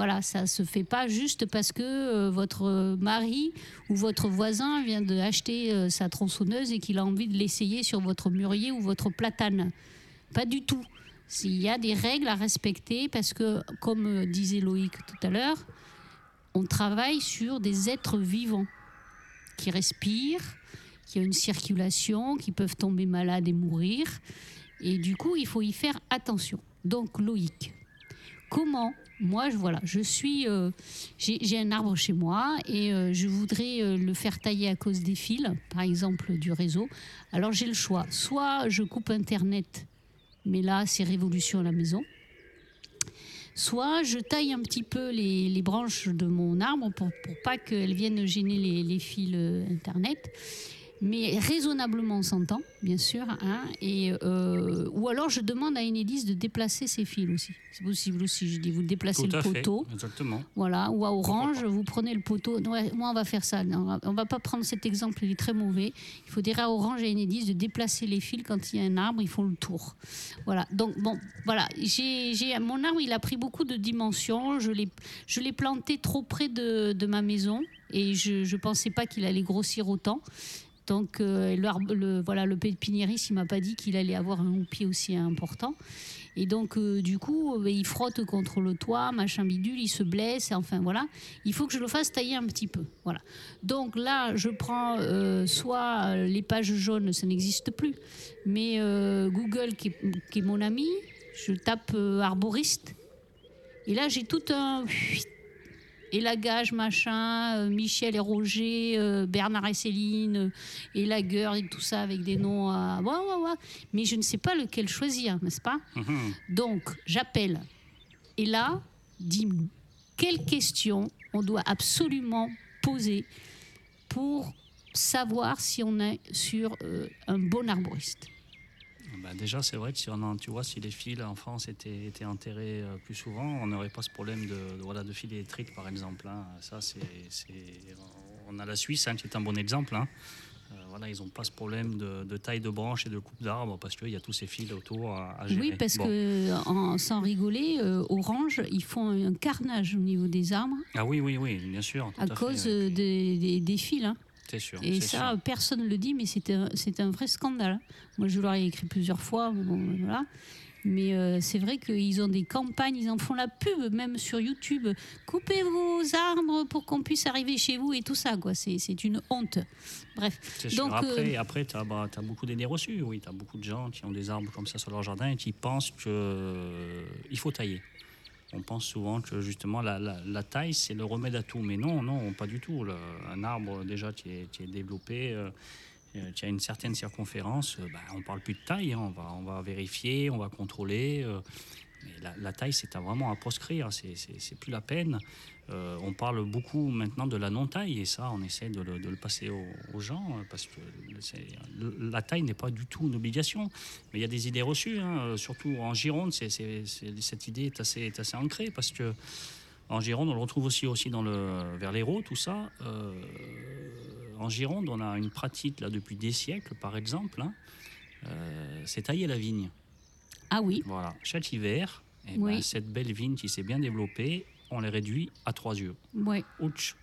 Voilà, ça se fait pas juste parce que euh, votre mari ou votre voisin vient d'acheter euh, sa tronçonneuse et qu'il a envie de l'essayer sur votre mûrier ou votre platane. Pas du tout. Il y a des règles à respecter parce que, comme euh, disait Loïc tout à l'heure, on travaille sur des êtres vivants qui respirent, qui ont une circulation, qui peuvent tomber malades et mourir. Et du coup, il faut y faire attention. Donc, Loïc, comment moi, je, voilà, je suis, euh, j'ai un arbre chez moi et euh, je voudrais euh, le faire tailler à cause des fils, par exemple du réseau. Alors j'ai le choix. Soit je coupe Internet, mais là c'est révolution à la maison. Soit je taille un petit peu les, branches de mon arbre pour, pour pas qu'elles viennent gêner les, fils Internet. Mais raisonnablement, on s'entend, bien sûr. hein, et, euh, ou alors, je demande à Enedis de déplacer ses fils aussi. C'est possible aussi. Je dis, vous déplacez le fait, poteau. exactement. Voilà, ou à Orange, vous prenez le poteau. Ouais, moi, on va faire ça. Non, on va pas prendre cet exemple, il est très mauvais. Il faut dire à Orange et à Enedis de déplacer les fils quand il y a un arbre, ils font le tour. Voilà, donc bon, voilà. J'ai, j'ai- mon arbre, il a pris beaucoup de dimensions. Je l'ai, je l'ai planté trop près de, de ma maison et je ne pensais pas qu'il allait grossir autant. Donc, le, voilà, le pépiniériste, il m'a pas dit qu'il allait avoir un houppier aussi important. Et donc, euh, du coup, euh, il frotte contre le toit, machin bidule, il se blesse, enfin voilà. Il faut que je le fasse tailler un petit peu. Voilà. Donc là, je prends euh, soit les pages jaunes, ça n'existe plus, mais Google, qui est, mon ami, je tape arboriste. Et là, j'ai tout un. Élagage, machin, euh, Michel et Roger, euh, Bernard et Céline, euh, et et tout ça avec des noms à. Ouais, ouais, ouais. Mais je ne sais pas lequel choisir, n'est-ce pas Mhm. Donc, j'appelle. Et là, dis-nous, quelles questions on doit absolument poser pour savoir si on est sur euh, un bon arboriste? Bah, déjà, c'est vrai que si on en- tu vois, si les fils en France étaient, étaient enterrés euh, plus souvent, on n'aurait pas ce problème de, de- voilà, de fils électriques, par exemple. hein. Ça, c'est, on a la Suisse hein, qui est un bon exemple. hein. Euh, voilà, ils n'ont pas ce problème de, de taille de branche et de coupe d'arbre parce qu'il y a tous ces fils autour à, à gérer. Oui, parce Bon. que, en- sans rigoler, euh, Orange, ils font un carnage au niveau des arbres Ah oui, oui, oui, bien sûr. à cause des- des fils. hein. Sûr. Et ça, sûr. personne ne le dit, mais c'est un, vrai scandale. Moi, je leur ai écrit plusieurs fois. bon, voilà. Mais euh, c'est vrai qu'ils ont des campagnes, ils en font la pub, même sur YouTube. Coupez vos arbres pour qu'on puisse arriver chez vous et tout ça. quoi. C'est une honte. Bref. C'est sûr. Donc, après, euh, après tu as, beaucoup d'idées reçues. Oui, tu as beaucoup de gens qui ont des arbres comme ça sur leur jardin et qui pensent qu'il faut tailler. On pense souvent que justement la, taille, c'est le remède à tout. Mais non, non, pas du tout. Un arbre déjà qui est, qui est développé, euh, euh, qui a une certaine circonférence, euh, bah, on parle plus de taille. hein. On, va, on va vérifier, on va contrôler. La, taille, c'est vraiment à proscrire. C'est- C'est plus la peine. Euh, on parle beaucoup maintenant de la non-taille et ça, on essaie de le, passer aux, gens euh, parce que la taille n'est pas du tout une obligation. Mais il y a des idées reçues, hein, euh, surtout en Gironde, cette idée est assez, ancrée parce que en Gironde, on le retrouve aussi, aussi dans le, vers l'Hérault, tout ça. En Gironde, on a une pratique là depuis des siècles, par exemple, hein, c'est tailler la vigne. Ah oui, Voilà, chaque hiver, eh ben, Oui. cette belle vigne qui s'est bien développée, on les réduit à trois yeux. ouais. Ouch.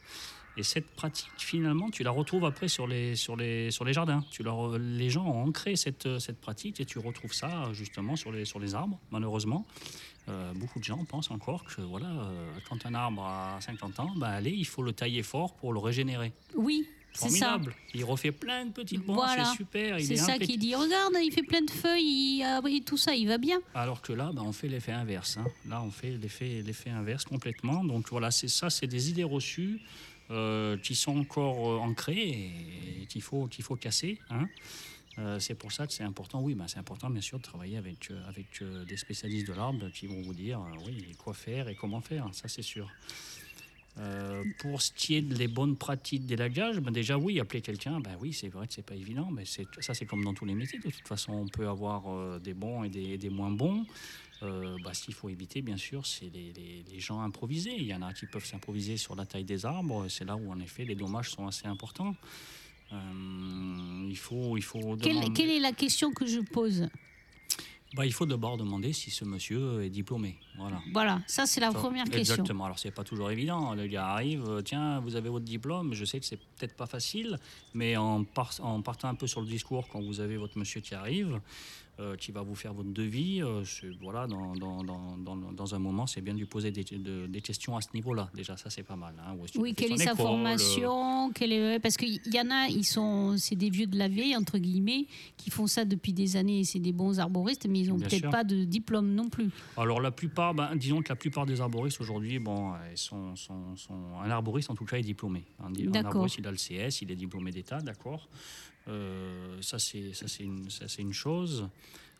Et cette pratique, finalement, tu la retrouves après sur les, sur les, sur les jardins. Tu leur, les gens ont ancré cette, cette pratique et tu retrouves ça justement sur les, sur les arbres, malheureusement. Euh, beaucoup de gens pensent encore que voilà, euh, quand un arbre a 50 ans, bah, allez, il faut le tailler fort pour le régénérer. Oui. Formidable. Il refait plein de petites branches, Voilà. c'est super. il C'est est ça qui dit regarde, il fait plein de feuilles, il, oui, tout ça, il va bien. Alors que là, ben, on fait l'effet inverse. hein. Là, on fait l'effet, l'effet inverse complètement. Donc voilà, c'est ça, c'est des idées reçues euh, qui sont encore euh, ancrées et qu'il faut, qu'il faut casser. hein. Euh, c'est pour ça que c'est important, oui, ben, c'est important bien sûr de travailler avec, euh, avec des spécialistes de l'arbre qui vont vous dire oui, quoi faire et comment faire, ça c'est sûr. Euh, pour ce qui est des bonnes pratiques d'élagage, ben déjà oui, appeler quelqu'un, ben oui, c'est vrai que c'est pas évident, mais ça c'est comme dans tous les métiers. De toute façon, on peut avoir euh, des bons et des, des moins bons. Euh, bah, ce qu'il faut éviter, bien sûr, c'est les, les- les gens improvisés. Il y en a qui peuvent s'improviser sur la taille des arbres. C'est là où, en effet, les dommages sont assez importants. Euh, il faut, il faut Quelle, demander- quelle est la question que je pose? Bah, il faut d'abord demander si ce monsieur est diplômé. Voilà. Voilà, ça c'est la Ça, première question. Exactement. Alors, c'est pas toujours évident. Le gars arrive, euh, tiens, vous avez votre diplôme. Je sais que c'est peut-être pas facile, mais en, par- en partant un peu sur le discours, quand vous avez votre monsieur qui arrive, euh, qui va vous faire votre devis, euh, voilà, dans, dans, dans, dans, dans un moment, c'est bien de lui poser des, de- des questions à ce niveau-là. Déjà, ça, c'est pas mal. hein. Oui, quelle est sa école, formation quelle est... Parce qu'il y en a, ils sont, c'est des vieux de la vieille, entre guillemets, qui font ça depuis des années et c'est des bons arboristes, mais ils n'ont peut-être pas de diplôme non plus. Alors la plupart, ben, disons que la plupart des arboristes aujourd'hui, bon, ils sont, sont- sont- un arboriste en tout cas est diplômé. Un, un arboriste, il a le CS, il est diplômé d'État, d'accord. Euh, ça c'est une, chose.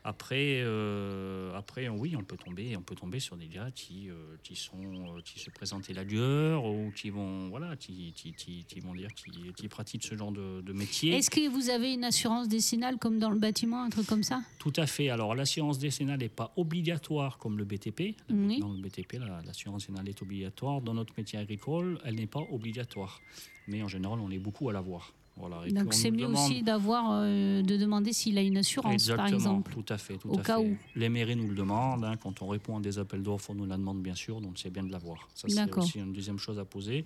Après, euh, après, oui, on peut tomber, on peut tomber sur des gars qui, euh, qui sont, euh, qui se présentent la lueur ou qui vont, voilà, qui, qui, qui- qui vont dire, qui, pratiquent ce genre de, de métier. Est-ce que vous avez une assurance décennale comme dans le bâtiment, un truc comme ça? Tout à fait. Alors, l'assurance décennale n'est pas obligatoire comme le BTP. Oui. Dans le BTP, la- l'assurance décennale est obligatoire. Dans notre métier agricole, elle n'est pas obligatoire. Mais en général, on est beaucoup à l'avoir. Voilà. Et puis, Donc on c'est mieux demande- aussi d'avoir, euh, de demander s'il a une assurance, Exactement, par exemple. tout à fait. Tout au à cas fait. où. Les mairies nous le demandent. hein. quand on répond à des appels d'offres, on nous la demande bien sûr. Donc c'est bien de l'avoir. Ça, c'est aussi une deuxième chose à poser.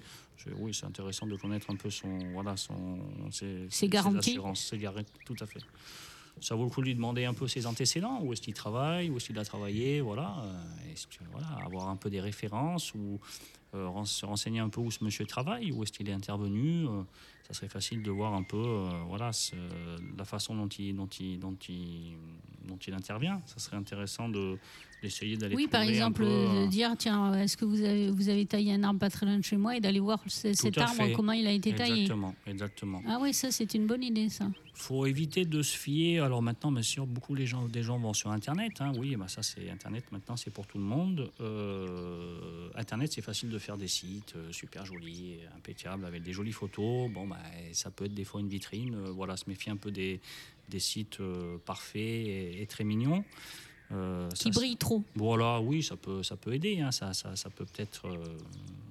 Oui, c'est intéressant de connaître un peu son, voilà, son, ses, Ses garanties. ses garanties, tout à fait. Ça vaut le coup de lui demander un peu ses antécédents, où est-ce qu'il travaille, où est-ce qu'il a travaillé, voilà. Euh, que, voilà, avoir un peu des références ou euh, se renseigner un peu où ce monsieur travaille, où est-ce qu'il est intervenu. euh, ça serait facile de voir un peu, euh, voilà, la façon dont il intervient. Ça serait intéressant de d'essayer d'aller Oui, par exemple, peu, euh, dire tiens, est-ce que vous avez, vous avez taillé un arbre pas très loin de chez moi et d'aller voir ce- cet arbre, fait. comment il a été taillé Exactement, exactement. Ah oui, ça c'est une bonne idée, ça. faut éviter de se fier. Alors maintenant, bien sûr, beaucoup les gens, des gens vont sur Internet. hein. Oui, bah ça c'est Internet. Maintenant, c'est pour tout le monde. Euh, Internet, c'est facile de faire des sites euh, super jolis, impeccables, avec des jolies photos. Bon, bah, ça peut être des fois une vitrine. Voilà, se méfier un peu des, des sites parfaits et, et très mignons. Euh, Qui ça, brille trop. Voilà, oui, ça peut, ça peut aider. hein, ça, ça, ça peut peut-être, euh,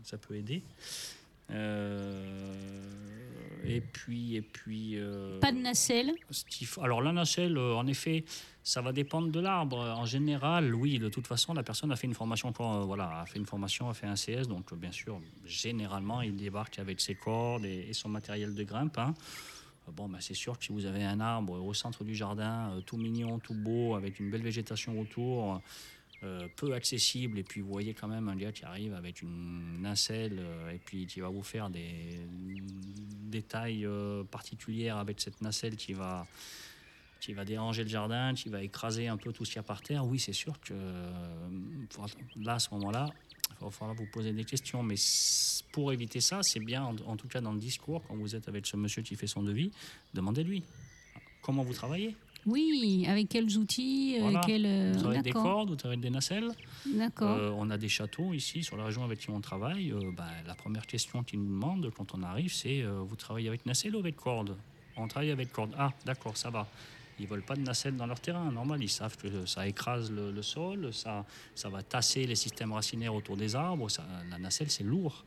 ça peut aider. Euh, et puis, et puis. Pas de nacelle. faut- Alors la nacelle, en effet, ça va dépendre de l'arbre. En général, oui, de toute façon, la personne a fait une formation, voilà, a fait une formation, a fait un CS, donc bien sûr, généralement, il débarque avec ses cordes et, et son matériel de grimpe. hein. Euh, Bon, bah, c'est sûr que si vous avez un arbre au centre du jardin, euh, tout mignon, tout beau, avec une belle végétation autour, euh, peu accessible, et puis vous voyez quand même un gars qui arrive avec une nacelle, et puis qui va vous faire des, euh, particulières avec cette nacelle qui va, qui va déranger le jardin, qui va écraser un peu tout ce qu'il y a par terre. Oui, c'est sûr que là, à ce moment-là, il va falloir vous poser des questions. Mais pour éviter ça, c'est bien, en, en tout cas dans le discours, quand vous êtes avec ce monsieur qui fait son devis, demandez-lui comment vous travaillez? Oui, avec quels outils, euh, Voilà. quels, euh, Vous travaillez avec des cordes, vous travaillez avec des nacelles. D'accord. Euh, on a des châteaux ici sur la région avec qui on travaille. Euh, bah, la première question qu'ils nous demandent quand on arrive, c'est vous travaillez avec nacelle ou avec corde On travaille avec corde. Ah, d'accord, ça va. Ils veulent pas de nacelle dans leur terrain. Normal, ils savent que ça écrase le, le sol, ça, ça va tasser les systèmes racinaires autour des arbres. Ça- la nacelle, c'est lourd.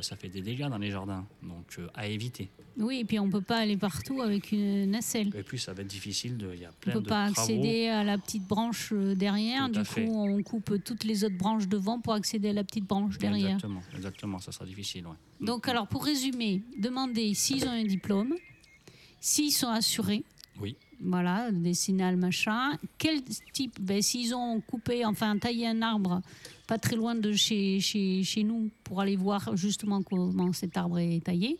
Ça fait des dégâts dans les jardins. Donc, euh, à éviter. Oui, et puis on peut pas aller partout avec une nacelle. Et puis, ça va être difficile. De, il y a On plein peut de pas travaux. accéder à la petite branche euh, derrière. Tout Du coup, fait. on coupe toutes les autres branches devant pour accéder à la petite branche derrière. Exactement, exactement. Ça sera difficile. ouais. Mm. Donc, alors, pour résumer, demandez s'ils ont un diplôme, s'ils sont assurés. Oui. Voilà, décennal, machin. Quel type ben, S'ils ont coupé, enfin taillé un arbre pas très loin de chez, chez, chez nous pour aller voir justement comment cet arbre est taillé.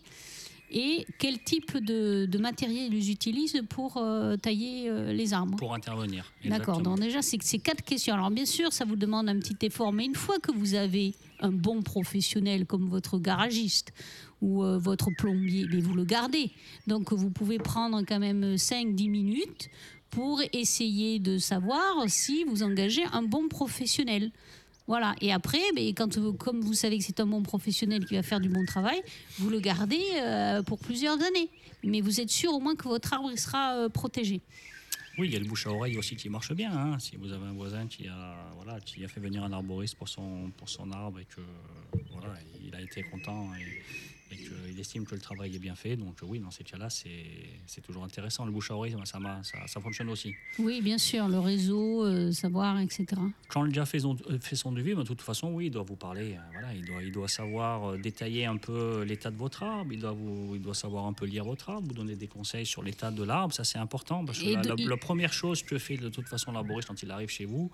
Et quel type de, de matériel ils utilisent pour euh, tailler euh, les arbres Pour intervenir. D'accord, donc déjà, c'est c'est quatre questions. Alors, bien sûr, ça vous demande un petit effort, mais une fois que vous avez un bon professionnel comme votre garagiste ou euh, votre plombier, mais vous le gardez. Donc, vous pouvez prendre quand même 5-10 minutes pour essayer de savoir si vous engagez un bon professionnel. Voilà. Et après, ben, quand, comme vous savez que c'est un bon professionnel qui va faire du bon travail, vous le gardez euh, pour plusieurs années. Mais vous êtes sûr au moins que votre arbre sera euh, protégé. Oui, il y a le bouche à oreille aussi qui marche bien. hein. Si vous avez un voisin qui a, voilà, qui a fait venir un arboriste pour son, pour son arbre et que voilà, il a été content et qu'il estime que le travail est bien fait, donc oui, dans ces cas-là, c'est c'est toujours intéressant. Le bouche à oreille, ça, m'a- ça, ça fonctionne aussi. Oui, bien sûr, le réseau, euh, savoir, etc. Quand le gars fait son, euh, fait son devis, ben, de toute façon, oui, il doit vous parler. euh, voilà, il, doit, il doit savoir euh, détailler un peu l'état de votre arbre. Il doit, vous, il doit savoir un peu lire votre arbre, vous donner des conseils sur l'état de l'arbre. Ça, c'est important parce que Et la, de- la- la première chose que fait de toute façon l'arboriste quand il arrive chez vous,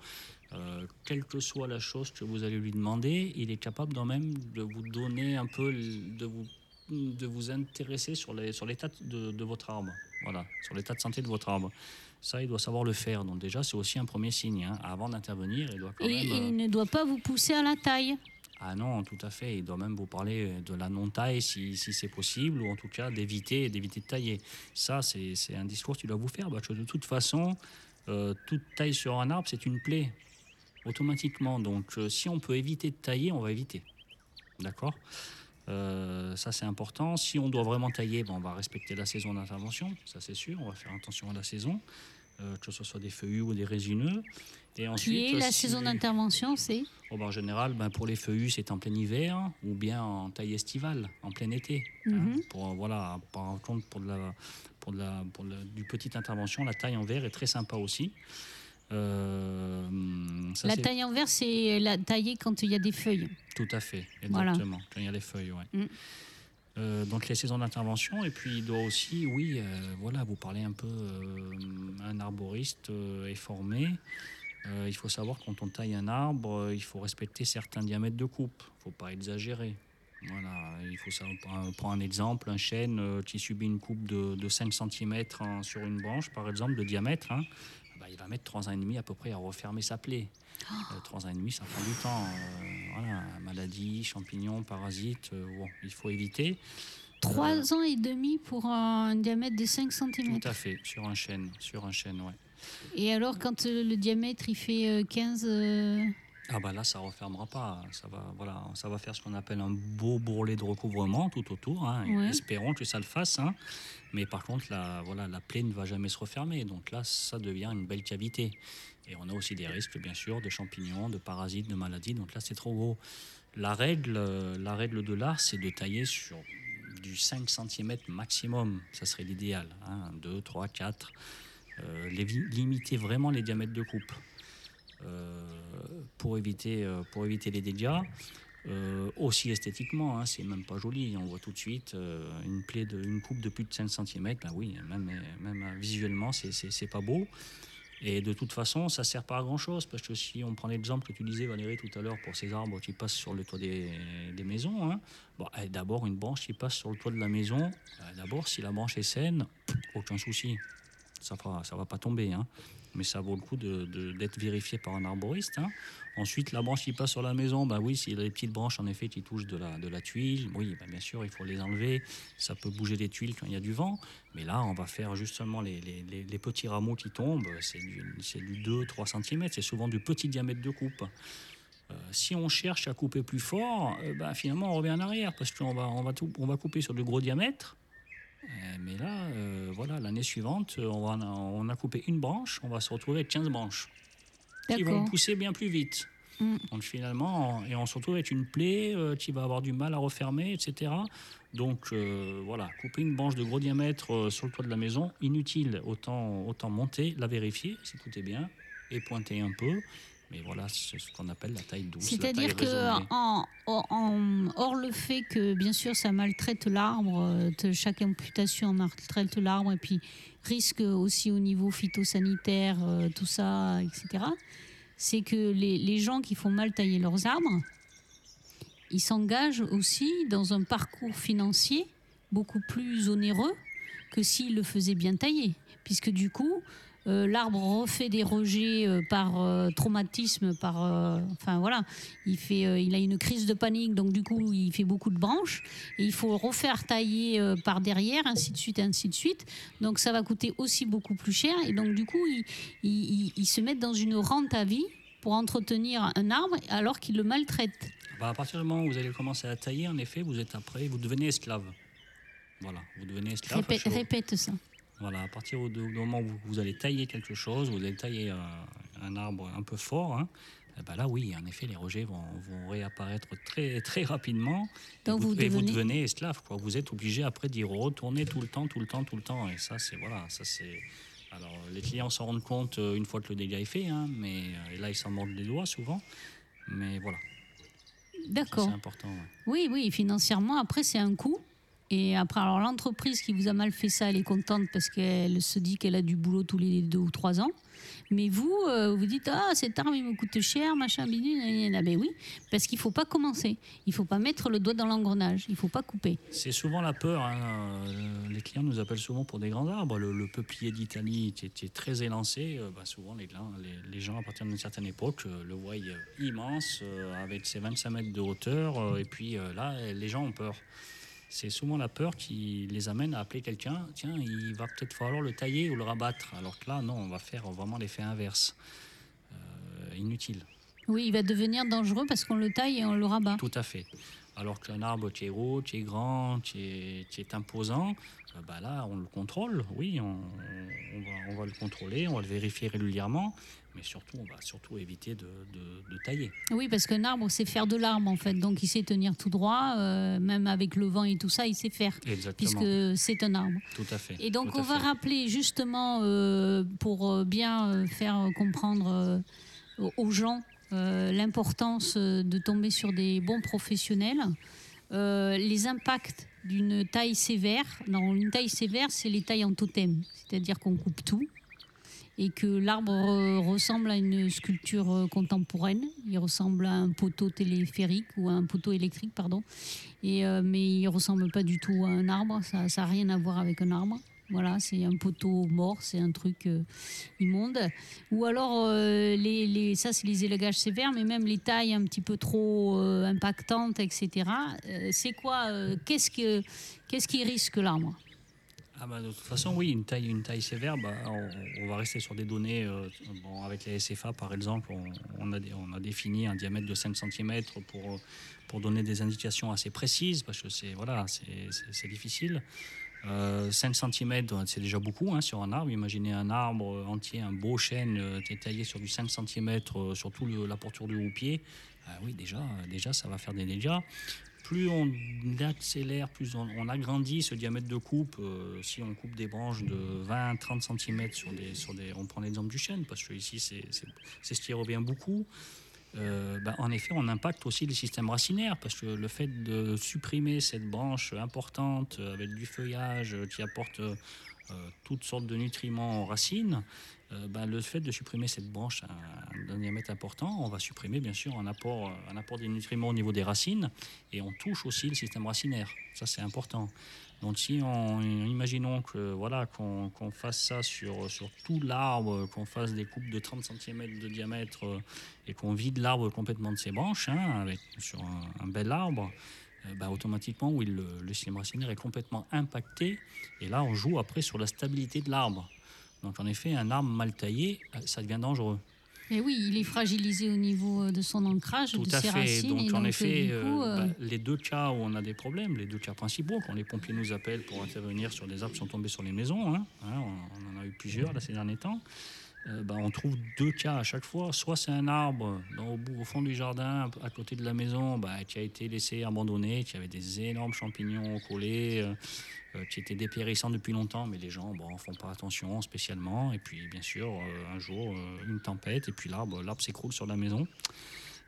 euh, quelle que soit la chose que vous allez lui demander, il est capable quand même de vous donner un peu, de vous, de vous intéresser sur les- sur l'état de, de votre arbre. Voilà, sur l'état de santé de votre arbre. Ça, il doit savoir le faire. Donc déjà, c'est aussi un premier signe. hein. Avant d'intervenir, il doit quand même... et euh, il ne doit pas vous pousser à la taille. ah non, tout à fait. Il doit même vous parler de la non-taille si, si c'est possible, ou en tout cas d'éviter d'éviter de tailler. Ça, c'est c'est un discours qu'il doit vous faire, parce que de toute façon, euh, toute taille sur un arbre, c'est une plaie, automatiquement. Donc, euh, si on peut éviter de tailler, on va éviter. D'accord Euh, ça c'est important. Si on doit vraiment tailler, ben, on va respecter la saison d'intervention, ça c'est sûr. On va faire attention à la saison, euh, que ce soit des feuillus ou des résineux. Et ensuite, Qui est la si- saison d'intervention, c'est Oh, ben, en général, ben, pour les feuillus, c'est en plein hiver ou bien en taille estivale, en plein été. hein. Mhm. pour, voilà, par contre, pour, de la, pour, de la, pour de la- du petite intervention, la taille en verre est très sympa aussi. Euh, ça, La taille en verre, c'est la tailler quand il y a des feuilles. Tout à fait, Voilà. exactement. Quand il y a les feuilles, ouais. Mm. Euh, donc les saisons d'intervention, et puis il doit aussi, oui, euh, voilà, vous parlez un peu, un arboriste est formé. Il faut savoir quand on taille un arbre, il faut respecter certains diamètres de coupe. Il ne faut pas exagérer. Voilà, il faut savoir, on prend un exemple, un chêne qui subit une coupe de, de 5 cm sur une branche, par exemple, de diamètre. hein, bah, il va mettre 3 ans et demi à peu près à refermer sa plaie. Euh, Trois ans et demi, ça prend du temps. euh, voilà, maladie, champignons, parasites, euh, bon, il faut éviter. Trois ans et demi pour un diamètre de 5 cm. Tout à fait, sur un chêne, sur un chêne, ouais. Et alors, quand euh, le diamètre il fait euh, 15. Ah bah là, ça refermera pas. Ça va, voilà, ça va faire ce qu'on appelle un beau bourrelet de recouvrement tout autour. hein, Ouais. Espérons que ça le fasse. hein. Mais par contre, la, voilà, la plaie ne va jamais se refermer. Donc là, ça devient une belle cavité. Et on a aussi des risques, bien sûr, de champignons, de parasites, de maladies. Donc là, c'est trop gros. La règle, euh, la règle de l'art, c'est de tailler sur du 5 cm maximum. Ça serait l'idéal. Hein, 2, 3, 4. Euh, les- limiter vraiment les diamètres de coupe pour, éviter, euh, pour éviter les dégâts. Euh, aussi esthétiquement, hein, c'est même pas joli. On voit tout de suite euh, une plaie de, une coupe de plus de 5 cm. Ben oui, même, même euh, visuellement, c'est- pas beau. Et de toute façon, ça sert pas à grand chose parce que si on prend l'exemple que tu disais, Valérie, tout à l'heure, pour ces arbres qui passent sur le toit des, des maisons, hein, bon, eh, d'abord une branche qui passe sur le toit de la maison, euh, d'abord, si la branche est saine, aucun souci. Ça ne va pas tomber. hein. Mais ça vaut le coup d'être vérifié par un arboriste. hein. Ensuite, la branche qui passe sur la maison, bah oui, s'il y a des petites branches en effet qui touchent de la, tuile, oui, bah bien sûr, il faut les enlever. Ça peut bouger les tuiles quand il y a du vent. Mais là, on va faire justement les, les- petits rameaux qui tombent. C'est du, du 2-3 cm. C'est souvent du petit diamètre de coupe. Euh, si on cherche à couper plus fort, euh, bah, finalement, on revient en arrière parce qu'on va, on va, couper sur du gros diamètre. Euh, mais là, euh, voilà, l'année suivante, euh, on, va, on a coupé une branche, on va se retrouver avec 15 branches qui vont pousser bien plus vite. Mm. Donc finalement, on- et on se retrouve avec une plaie euh, qui va avoir du mal à refermer, etc. Donc euh, voilà, couper une branche de gros diamètre sur le toit de la maison, inutile. Autant, autant monter, la vérifier si tout est bien, et pointer un peu. Mais voilà, c'est ce qu'on appelle la taille douce. C'est-à-dire que, en, en- hors le fait que, bien sûr, ça maltraite l'arbre, euh, chaque amputation maltraite l'arbre, et puis risque aussi au niveau phytosanitaire, euh, tout ça, etc., c'est que les, les gens qui font mal tailler leurs arbres, ils s'engagent aussi dans un parcours financier beaucoup plus onéreux que s'ils le faisaient bien tailler. Puisque du coup, euh, l'arbre refait des rejets euh, par euh, traumatisme, par, enfin voilà, il fait, il a une crise de panique, donc du coup il fait beaucoup de branches et il faut refaire tailler par derrière, ainsi de suite, ainsi de suite. Donc ça va coûter aussi beaucoup plus cher et donc du coup ils, ils- ils- ils se mettent dans une rente à vie pour entretenir un arbre alors qu'il le maltraite. Bah, à partir du moment où vous allez commencer à tailler, en effet, vous êtes après, vous devenez esclave. Voilà, vous devenez esclave. Répète ça. Voilà, à partir du moment où vous allez tailler quelque chose, vous allez tailler un, un arbre un peu fort, hein, eh ben là oui, en effet, les rejets vont, vont réapparaître très, très rapidement. Et Donc vous et vous devenez- esclave. Quoi. Vous êtes obligé après d'y retourner tout le temps, tout le temps, tout le temps. Et ça, c'est voilà, ça c'est. Alors les clients s'en rendent compte euh, une fois que le dégât est fait, hein, mais euh, et là ils s'en mordent les doigts souvent. Mais voilà, D'accord. c'est important. ouais. Oui, oui, financièrement, après, c'est un coût. Et après, alors l'entreprise qui vous a mal fait ça, elle est contente parce qu'elle se dit qu'elle a du boulot tous les deux ou trois ans. Mais vous, euh, vous dites Ah, cet arbre, il me coûte cher, machin, bidule. gna. Ben oui, parce qu'il faut pas commencer. Il faut pas mettre le doigt dans l'engrenage. Il faut pas couper. C'est souvent la peur. hein. Euh, Les clients nous appellent souvent pour des grands arbres. Le, le peuplier d'Italie qui était très élancé. bah, souvent, les, les, les gens, à partir d'une certaine époque, euh, le voient immense, avec ses 25 mètres de hauteur. et puis là, les gens ont peur. C'est souvent la peur qui les amène à appeler quelqu'un. Tiens, il va peut-être falloir le tailler ou le rabattre. Alors que là, non, on va faire vraiment l'effet inverse. Euh, inutile. Oui, il va devenir dangereux parce qu'on le taille et on le rabat. Tout à fait. Alors qu'un arbre qui est haut, qui est grand, qui est, qui est imposant, euh, bah là, on le contrôle. Oui, on, on va, on va le contrôler, on va le vérifier régulièrement, mais surtout, on va surtout éviter de, de- de tailler. Oui, parce qu'un arbre, c'est faire de l'arbre en fait. Donc il sait tenir tout droit, euh, même avec le vent et tout ça, il sait faire. Exactement. Puisque c'est un arbre. Tout à fait. Et donc on va fait. rappeler justement, euh, pour euh, bien faire comprendre euh, aux- gens l'importance de tomber sur des bons professionnels, les impacts d'une taille sévère. Dans une taille sévère, c'est les tailles en totem, c'est-à-dire qu'on coupe tout et que l'arbre ressemble à une sculpture euh, contemporaine. Il ressemble à un poteau téléphérique ou à un poteau électrique, pardon. Euh, mais il ressemble pas du tout à un arbre. Ça n'a rien à voir avec un arbre. Voilà, c'est un poteau mort, c'est un truc euh, immonde. Ou alors, euh, les, les- ça, c'est les élagages sévères, mais même les tailles un petit peu trop impactantes, etc. C'est quoi Qu'est-ce que, qu'est-ce qui risque l'arbre? Ah bah, de toute façon, oui, une taille, sévère, bah, on, va rester sur des données. euh, avec les SFA, par exemple, on, a, défini un diamètre de 5 cm pour, donner des indications assez précises, parce que c'est voilà, difficile. Euh, 5 cm, c'est déjà beaucoup hein, sur un arbre. Imaginez un arbre entier, un beau chêne euh, taillé sur du 5 cm, sur toute la porture du houppier. Ah oui, déjà, déjà, ça va faire des dégâts plus on accélère, plus on, agrandit ce diamètre de coupe. euh, si on coupe des branches de 20-30 cm sur des, sur des, on prend l'exemple du chêne parce que ici c'est ce qui revient beaucoup. Euh, ben, en effet, on impacte aussi le système racinaire parce que le fait de supprimer cette branche importante euh, avec du feuillage qui apporte toutes sortes de nutriments aux racines, euh, ben, le fait de supprimer cette branche d'un diamètre important, on va supprimer bien sûr un apport, euh, un apport des nutriments au niveau des racines et on touche aussi le système racinaire. Ça, c'est important. Donc, si on, imaginons que voilà qu'on fasse ça sur, tout l'arbre, qu'on fasse des coupes de 30 cm de diamètre euh, et qu'on vide l'arbre complètement de ses branches, hein, avec, sur un, bel arbre, bah, automatiquement, oui, le système racinaire est complètement impacté. Et là, on joue après sur la stabilité de l'arbre. Donc, en effet, un arbre mal taillé, euh, ça devient dangereux. Et oui, il est fragilisé au niveau euh, de son ancrage, Tout de à ses fait. racines. Donc, et en donc, effet, coup, euh, bah, les deux cas où on a des problèmes, les deux cas principaux, quand les pompiers nous appellent pour intervenir sur des arbres qui sont tombés sur les maisons, hein, hein, on, on en a eu plusieurs là, ces derniers temps, euh, bah, on trouve deux cas à chaque fois. Soit c'est un arbre au, bout, au fond du jardin, à côté de la maison, bah, qui a été laissé abandonné, qui avait des énormes champignons collés. euh, euh, qui était dépérissant depuis longtemps, mais les gens bon, font pas attention spécialement. Et puis, bien sûr, euh, un jour, une tempête, et puis l'arbre s'écroule sur la maison.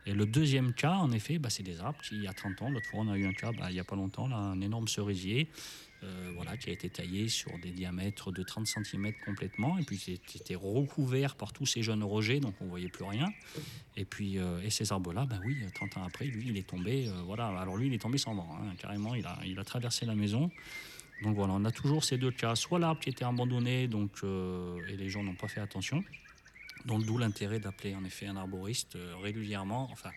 Et le deuxième cas, en effet, bah, c'est des arbres qui, il y a 30 ans, l'autre fois, on a eu un cas, bah, il n'y a pas longtemps, un énorme cerisier, euh, voilà, qui a été taillé sur des diamètres de 30 cm complètement, et puis c'était recouvert par tous ces jeunes rogers, donc on voyait plus rien. Et puis, euh, et ces arbres-là, bah oui, 30 ans après, lui, il est tombé, euh, voilà, alors lui, il est tombé sans vent, hein, carrément, il a, il a traversé la maison. Donc voilà, on a toujours ces deux cas. Soit l'arbre qui était abandonné donc, et les gens n'ont pas fait attention. Donc d'où l'intérêt d'appeler en effet un arboriste euh, régulièrement, enfin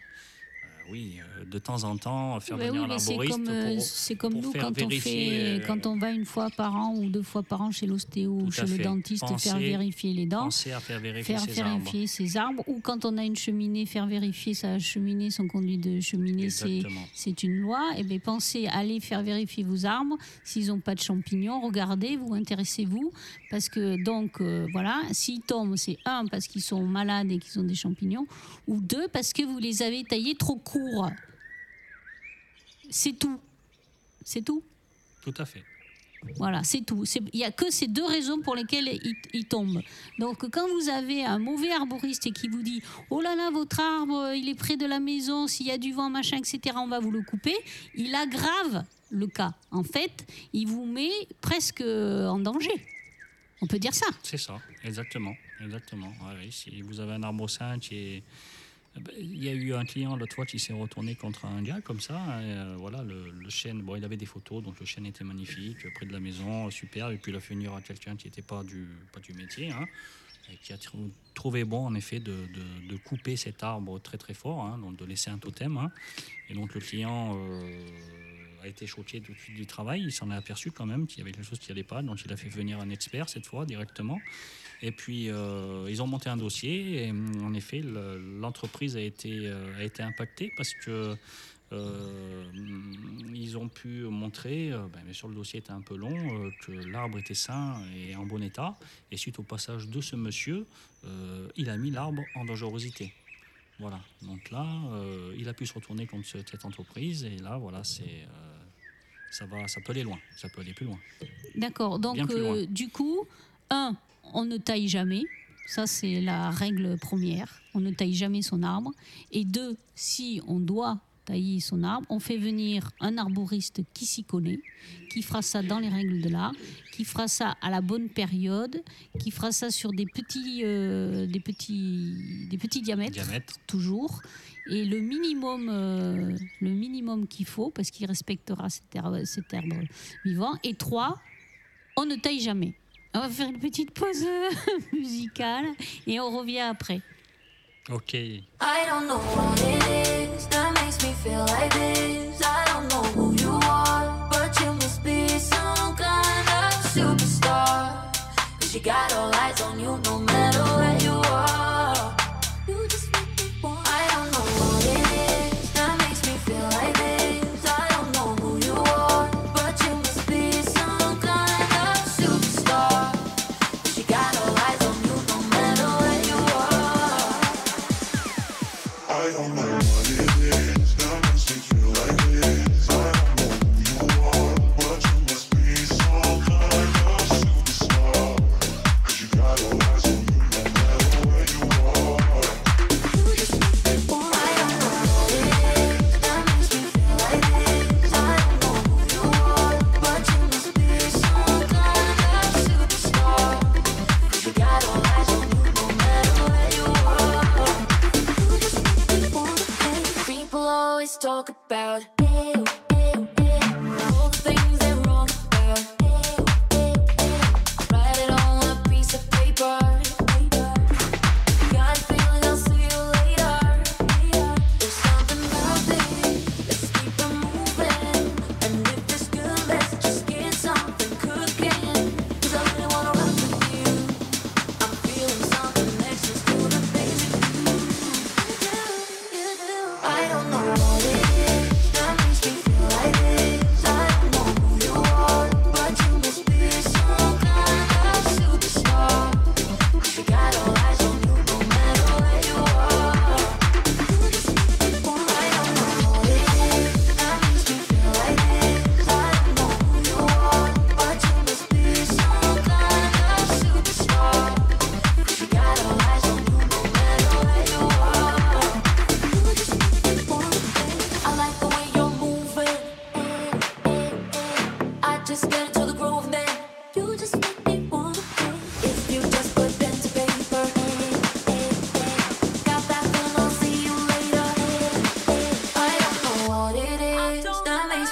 oui, euh, de temps en temps, faire Ouais, venir oui, c'est comme, euh, pour, c'est comme pour nous faire quand on, vérifier, fait, euh, quand on va une fois par an ou deux fois par an chez l'ostéo ou chez le dentiste faire vérifier les dents. à faire vérifier faire ses arbres. vérifier ses arbres ou quand on a une cheminée, faire vérifier sa cheminée, son conduit de cheminée, c'est une loi. Et bien pensez à aller faire vérifier vos arbres. S'ils n'ont pas de champignons, regardez, vous intéressez-vous. Parce que donc euh, voilà, s'ils tombent, c'est un parce qu'ils sont malades et qu'ils ont des champignons, ou deux parce que vous les avez taillés trop courts. C'est tout. C'est tout? Tout à fait. Voilà, c'est tout. C'est- Il n'y a que ces deux raisons pour lesquelles il, il tombe. Donc, quand vous avez un mauvais arboriste et qui vous dit Oh là là, votre arbre, il est près de la maison, s'il y a du vent, machin, etc., on va vous le couper, il aggrave le cas. En fait, il vous met presque en danger. On peut dire ça. C'est ça, exactement. exactement. Ouais, si vous avez un arbre sain qui est. Ben, Il y a eu un client l'autre fois qui s'est retourné contre un gars comme ça. et, euh, voilà, le, le chêne, bon, il avait des photos, donc le chêne était magnifique, près de la maison, super. Et puis il a fait venir à quelqu'un qui n'était pas du, pas du métier, hein, et qui a trou- trouvé bon, en effet, de, de- couper cet arbre très très fort, hein, donc de laisser un totem. hein. Et donc le client euh, a été choqué tout de suite du travail. Il s'en est aperçu quand même qu'il y avait quelque chose qui n'allait pas, donc il a fait venir un expert cette fois directement. Et puis, euh, ils ont monté un dossier. Et en effet, le- l'entreprise a été, euh, a été impactée parce que euh, ils ont pu montrer, euh, ben, bien le dossier était un peu long, euh, que l'arbre était sain et en bon état. Et suite au passage de ce monsieur, euh, il a mis l'arbre en dangerosité. Voilà. Donc là, euh, il a pu se retourner contre ce- cette entreprise. Et là, voilà, c'est. euh, ça, va, ça peut aller loin, ça peut aller plus loin. D'accord. Donc, euh, du coup, un, on ne taille jamais. Ça, c'est la règle première. On ne taille jamais son arbre. Et deux, si on doit tailler son arbre, on fait venir un arboriste qui s'y connaît, qui fera ça dans les règles de l'art, qui fera ça à la bonne période, qui fera ça sur des petits, euh, des petits, des petits diamètres, Diamètre. toujours. Et le minimum, euh, le minimum qu'il faut, parce qu'il respectera cet herbe, cet herbe vivant. Et trois, on ne taille jamais. On va faire une petite pause musicale et on revient après. Ok. I don't know what it is makes me feel like this. I don't know who you are, but you must be some kind of got all eyes on you no matter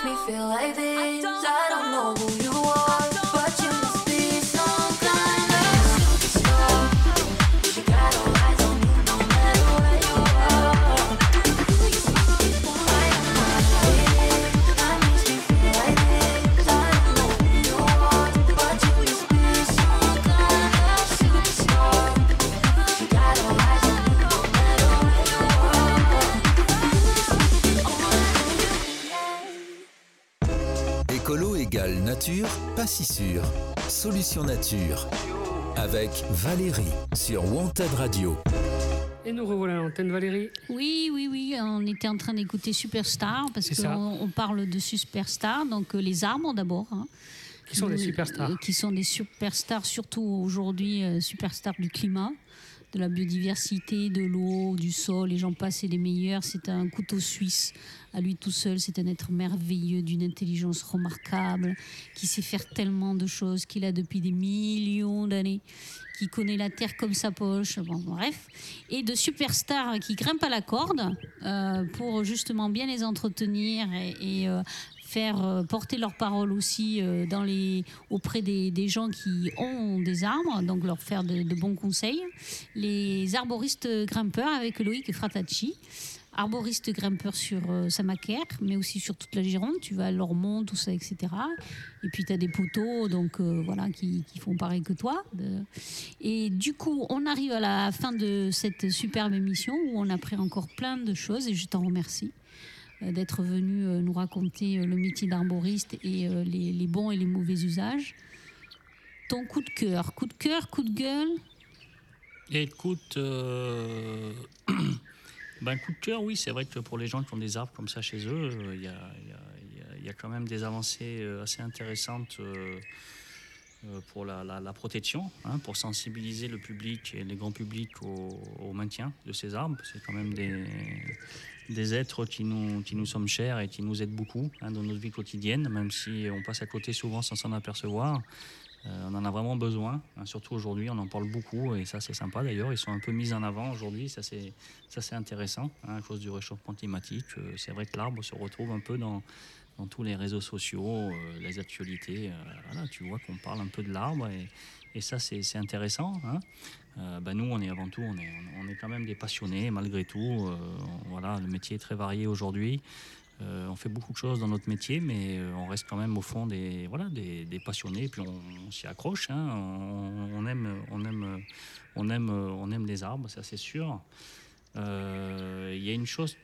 me feel like this. I don't know who you are. Nature, pas si sûr. Solution nature. Avec Valérie sur Wanted Radio. Et nous revoilà à l'antenne, Valérie. Oui, oui, oui, on était en train d'écouter Superstar parce qu'on on parle de Superstar, donc euh, les arbres d'abord. hein. Qui sont des Euh, superstars. euh, Qui sont des superstars, surtout aujourd'hui, superstars du climat, de la biodiversité, de l'eau, du sol, et j'en passe, et les meilleurs. C'est un couteau suisse à lui tout seul. C'est un être merveilleux, d'une intelligence remarquable, qui sait faire tellement de choses, qu'il a depuis des millions d'années qui connaît la terre comme sa poche, bref, et de superstars qui grimpent à la corde euh, pour justement bien les entretenir et, et, euh, euh, porter leurs paroles aussi euh, auprès des, gens qui ont des arbres, donc leur faire de, bons conseils. Les arboristes grimpeurs avec Loïc Fratacci. Arboriste grimpeur sur euh, Samaker, mais aussi sur toute la Gironde. Tu vas à Lormont, tout ça, etc. Et puis tu as des poteaux donc, voilà, qui, qui font pareil que toi. Et du coup, on arrive à la fin de cette superbe émission où on a appris encore plein de choses et je t'en remercie d'être venu euh, nous raconter euh, le métier d'arboriste et euh, les, bons et les mauvais usages. Ton coup de cœur, coup de cœur, coup de gueule? Écoute, euh, ben, coup de cœur, oui, c'est vrai que pour les gens qui ont des arbres comme ça chez eux, euh, il y, a, y a- y a- quand même des avancées euh, assez intéressantes euh, euh, pour la, protection, hein, pour sensibiliser le public et les grands publics au, maintien de ces arbres. C'est quand même des, êtres qui nous, qui nous sommes chers et qui nous aident beaucoup hein, dans notre vie quotidienne, même si on passe à côté souvent sans s'en apercevoir. Euh, on en a vraiment besoin, hein, surtout aujourd'hui, on en parle beaucoup et ça c'est sympa d'ailleurs. Ils sont un peu mis en avant aujourd'hui, ça c'est ça c'est intéressant à cause du réchauffement climatique. Euh, c'est vrai que l'arbre se retrouve un peu dans, dans tous les réseaux sociaux, euh, les actualités. euh, voilà, tu vois qu'on parle un peu de l'arbre et, ça c'est intéressant. hein. Euh, ben, nous on est avant tout, on est, on est quand même des passionnés malgré tout. Voilà, le métier est très varié aujourd'hui. On fait beaucoup de choses dans notre métier, mais on reste quand même au fond des, voilà, des, passionnés. Puis on, s'y accroche. hein. On, on aime, on, aime, on, aime, on aime les arbres, ça c'est sûr. Il y a une chose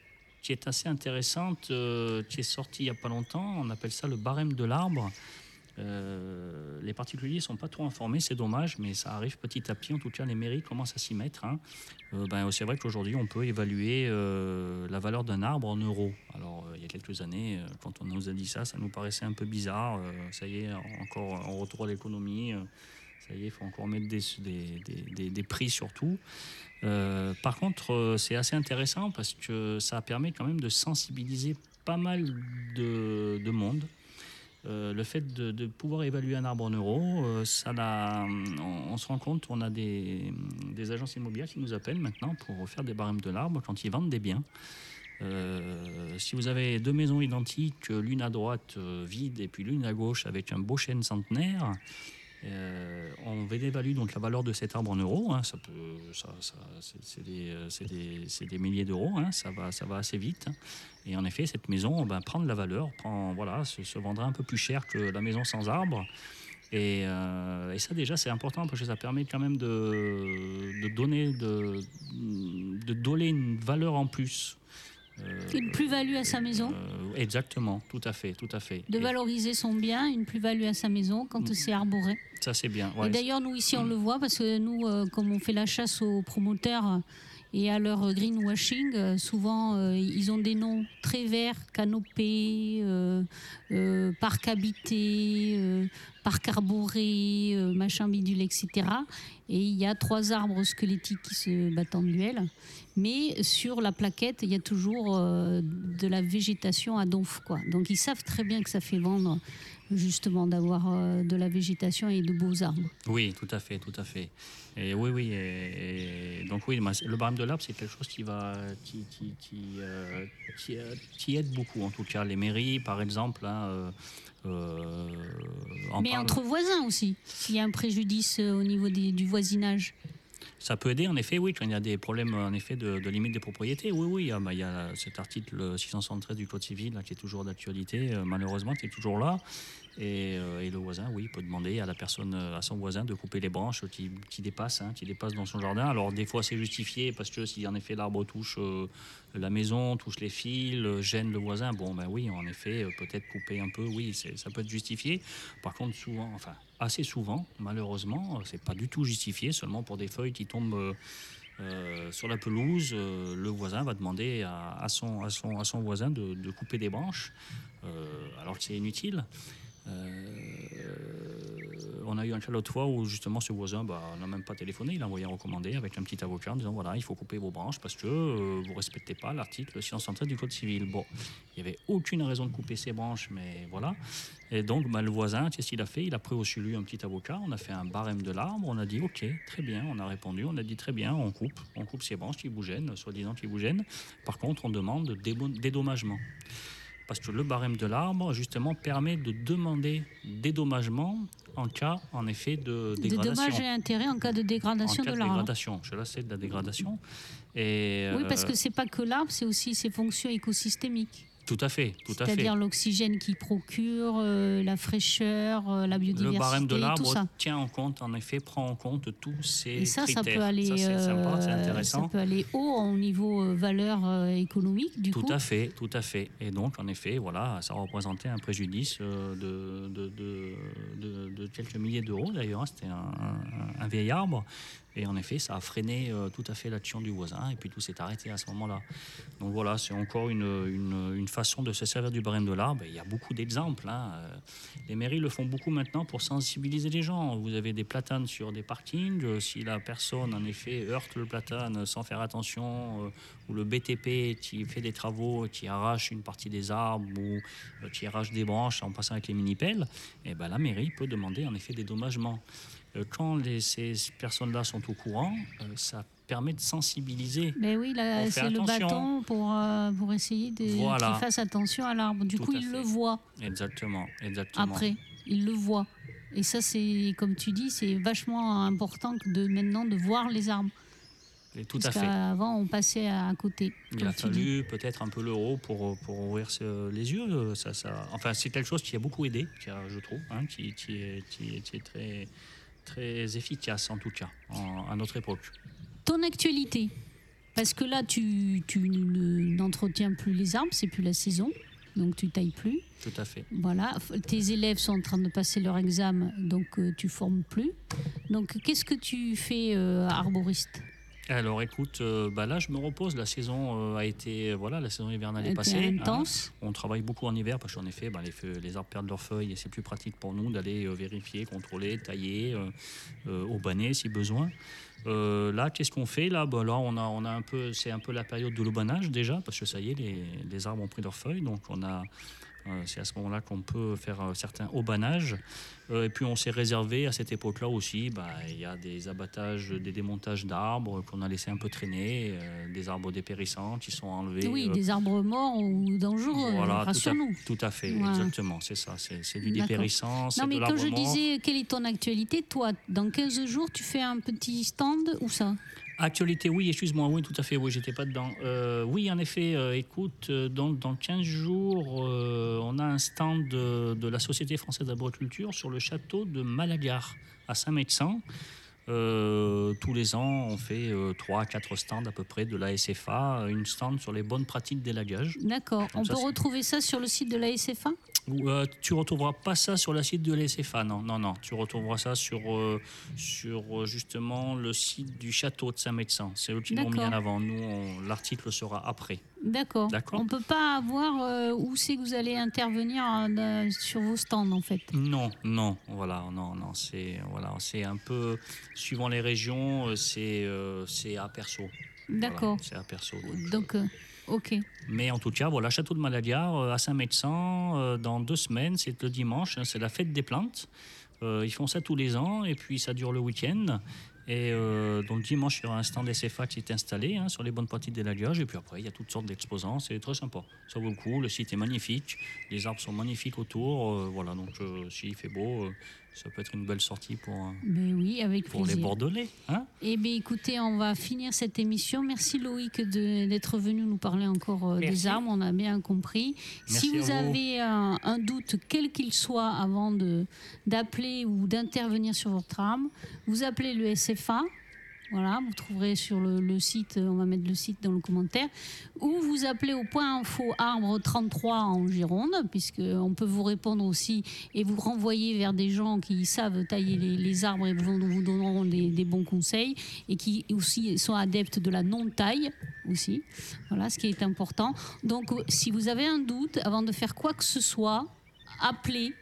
qui est assez intéressante, euh, qui est sortie il n'y a pas longtemps. On appelle ça le barème de l'arbre. Euh, les particuliers ne sont pas trop informés, c'est dommage, mais ça arrive petit à petit. En tout cas, les mairies commencent à s'y mettre. hein. Euh, ben, c'est vrai qu'aujourd'hui, on peut évaluer euh, la valeur d'un arbre en euros. Alors, il y a quelques années, quand on nous a dit ça, ça nous paraissait un peu bizarre. Ça y est, encore en retour à l'économie. ça y est, il faut encore mettre des, des- des- des prix sur tout. Euh, par contre, euh, c'est assez intéressant parce que ça permet quand même de sensibiliser pas mal de, de monde. Euh, le fait de, pouvoir évaluer un arbre en euros, on, se rend compte, on a des, des agences immobilières qui nous appellent maintenant pour faire des barèmes de l'arbre quand ils vendent des biens. Si vous avez deux maisons identiques, l'une à droite vide et puis l'une à gauche avec un beau chêne centenaire, euh, on évalue donc la valeur de cet arbre en euros. hein, ça peut, ça, ça- c'est, des, euh, des- des milliers d'euros. hein, ça va, ça va assez vite. hein. Et en effet, cette maison ben, prend de la valeur, prend, voilà, se, vendra un peu plus cher que la maison sans arbre. Et, euh, ça déjà c'est important parce que ça permet quand même de, de donner de, de donner une valeur en plus. Euh, Une plus-value à sa maison euh, exactement, tout à fait, tout à fait. de valoriser son bien, une plus-value à sa maison quand Mm. c'est arboré. ça c'est bien. et d'ailleurs, nous ici, on le voit parce que nous, euh, comme on fait la chasse aux promoteurs et à leur greenwashing, euh, souvent euh, ils ont des noms très verts, canopée, parc habité, parc arboré, machin bidule, etc. Et il y a trois arbres squelettiques qui se battent en duel. Mais sur la plaquette, il y a toujours euh, de la végétation à donf. Quoi. Donc ils savent très bien que ça fait vendre justement d'avoir euh, de la végétation et de beaux arbres. Oui, tout à fait, tout à fait. Et oui, oui. Donc oui, le barème de l'arbre, c'est quelque chose qui va, qui, qui, qui, euh, aide beaucoup. En tout cas, les mairies, par exemple, hein, en Mais entre voisins aussi, s'il y a un préjudice euh, au niveau des- du voisinage. Ça peut aider, en effet, oui, quand il y a des problèmes en effet de, de limite des propriétés. Oui, oui, bah, il y a cet article 673 du Code civil là, qui est toujours d'actualité, euh, malheureusement, qui est toujours là. Et, euh, et le voisin, oui, peut demander à la personne, euh, à son voisin, de couper les branches qui, dépassent, hein, qui dépassent dans son jardin. Alors des fois, c'est justifié parce que si en effet l'arbre touche euh, la maison, touche les fils, gêne le voisin, bon, ben oui, en effet, peut-être couper un peu, oui, ça peut être justifié. Par contre, souvent, enfin, assez souvent, malheureusement, c'est pas du tout justifié, seulement pour des feuilles qui tombent. sur la pelouse, le voisin va demander à, son, à, son, à son voisin de, couper des branches, alors que c'est inutile. Euh, on a eu un cas l'autre fois où justement ce voisin bah, n'a même pas téléphoné, il a envoyé un recommandé avec un petit avocat en disant voilà, il faut couper vos branches parce que euh, vous respectez pas l'article 613 du Code civil. Bon, il n'y avait aucune raison de couper ces branches, mais voilà. Et donc bah, le voisin, qu'est-ce qu'il a fait? Il a pris au lui un petit avocat, on a fait un barème de l'arbre, on a dit ok, très bien, on a répondu, on a dit très bien, on coupe, on coupe ces branches qui vous gênent, soi-disant qui vous gênent. Par contre, on demande dédommagement parce que le barème de l'arbre, justement, permet de demander dédommagement en cas, en effet, de De dégradation. dommages et intérêts en cas de dégradation en cas de de l'arbre. dégradation. Je là, c'est de la dégradation. Et, Oui, parce euh, que c'est pas que l'arbre, c'est aussi ses fonctions écosystémiques. Tout à fait, tout à fait. C'est-à-dire l'oxygène qu'il procure, euh, la fraîcheur, euh, la biodiversité, Le barème de tout l'arbre tient en compte, en effet, prend en compte tous ces Et ça, ça critères. peut aller, Ça, c'est sympa, c'est euh, intéressant. ça peut aller haut au niveau valeur économique, du Tout coup. à fait, tout à fait. Et donc, en effet, voilà, ça représentait un préjudice de, de, de, de- de quelques milliers d'euros d'ailleurs. hein. C'était un, un- un vieil arbre. Et en effet, ça a freiné euh, tout à fait l'action du voisin. Et puis tout s'est arrêté à ce moment-là. Donc voilà, c'est encore une, une, façon de se servir du barème de l'arbre. Il y a beaucoup d'exemples. hein. Euh, Les mairies le font beaucoup maintenant pour sensibiliser les gens. Vous avez des platanes sur des parkings. Euh, Si la personne, en effet, heurte le platane sans faire attention, ou le BTP qui fait des travaux, qui arrache une partie des arbres ou qui arrache des branches en passant avec les mini-pelles, eh ben, la mairie peut demander en effet des dommagements. Euh, Quand les- ces personnes-là sont au courant, euh, ça permet de sensibiliser. Mais oui, c'est le bâton pour, euh, pour essayer de Voilà. qu'il fasse attention à l'arbre. Du Tout coup, à il fait. le voit Exactement, exactement. après. Il le voit. Et ça, c'est comme tu dis, c'est vachement important de maintenant de voir les arbres. Et tout Parce à fait. qu'avant, on passait à côté. Il a fallu peut-être un peu l'euro pour, pour ouvrir ce- les yeux. Ça, ça, enfin, c'est quelque chose qui a beaucoup aidé, qui a, je trouve, hein, qui, qui est, qui est- qui est très, très efficace en tout cas en- à notre époque. Ton actualité Parce que là, tu, tu ne- n'entretiens plus les arbres, c'est plus la saison, donc tu tailles plus. Tout à fait. Voilà, tes élèves sont en train de passer leur examen, donc euh, tu formes plus. Donc qu'est-ce que tu fais euh, arboriste? Alors écoute, euh, bah là je me repose. La saison euh, a été, voilà, la saison hivernale est passée. hein. intense. On travaille beaucoup en hiver parce qu'en effet, bah, les, feux- les arbres perdent leurs feuilles et c'est plus pratique pour nous d'aller euh, vérifier, contrôler, tailler, au banner si besoin. Euh, là, qu'est-ce qu'on fait là? Bah, Là, on a, on a un peu, c'est un peu la période de l'aubanage déjà parce que ça y est, les, les arbres ont pris leurs feuilles, donc on a. euh, c'est à ce moment-là qu'on peut faire euh, certains aubanages. Euh, et puis on s'est réservé à cette époque-là aussi, bah, il y a des abattages, des démontages d'arbres qu'on a laissé un peu traîner, des arbres dépérissants qui sont enlevés. Oui, des arbres morts ou dangereux, voilà, tout à, rassure-nous. tout à fait, Ouais. exactement, c'est ça, c'est du dépérissant, Non, de mais quand je mort. disais quelle est ton actualité, toi, dans 15 jours, tu fais un petit stand ou ça? Actualité, oui, excuse-moi, oui, tout à fait, oui, j'étais pas dedans. Euh, oui, en effet, euh, écoute, euh, dans, dans 15 jours, on a un stand de, de la Société française d'agriculture sur le château de Malagar, à Saint-Médecin. Euh, tous les ans, on fait 3 à 4 stands à peu près de la SFA, une stand sur les bonnes pratiques d'élagage. D'accord. On ça, peut retrouver ça sur le site de la SFA euh, tu retrouveras pas ça sur le site de l'SFA, non, non, non. Tu retrouveras ça sur, euh, sur euh, justement le site du château de Saint-Médecin. C'est eux qui l'ont mis en avant. Nous, l'article sera après. D'accord. On peut pas avoir euh, où c'est que vous allez intervenir euh, sur vos stands en fait? Non, non, voilà, non, non, c'est voilà, c'est un peu suivant les régions, euh, c'est euh, c'est à perso. Voilà, D'accord. c'est à perso. donc, Donc, euh, ok. Mais en tout cas, voilà, château de Maladiar euh, à Saint-Médecin, euh, dans deux semaines, c'est le dimanche, hein, c'est la fête des plantes. Euh, ils font ça tous les ans et puis ça dure le week-end. Et euh, donc dimanche, il y aura un stand SFA qui est installé hein, sur les bonnes pratiques d'élagage. Et puis après, il y a toutes sortes d'exposants. C'est très sympa. Ça vaut le coup. Le site est magnifique. Les arbres sont magnifiques autour. Euh, voilà, donc euh, s'il fait beau, euh, ça peut être une belle sortie pour, euh, Mais oui, avec pour les. Bordelais. Hein Eh bien, écoutez, on va finir cette émission. Merci Loïc de- d'être venu nous parler encore euh, des armes. On a bien compris. Merci si vous avez un, un doute, quel qu'il soit, avant d'appeler ou d'intervenir sur votre arme, vous appelez le SFA. Voilà, vous trouverez sur le, site, on va mettre le site dans le commentaire, ou vous appelez au point info arbre 33 en Gironde, puisqu'on peut vous répondre aussi et vous renvoyer vers des gens qui savent tailler les, les arbres et vous, vous donneront des, des bons conseils et qui aussi sont adeptes de la non-taille aussi. Voilà, ce qui est important. Donc, euh, si vous avez un doute, avant de faire quoi que ce soit, appelez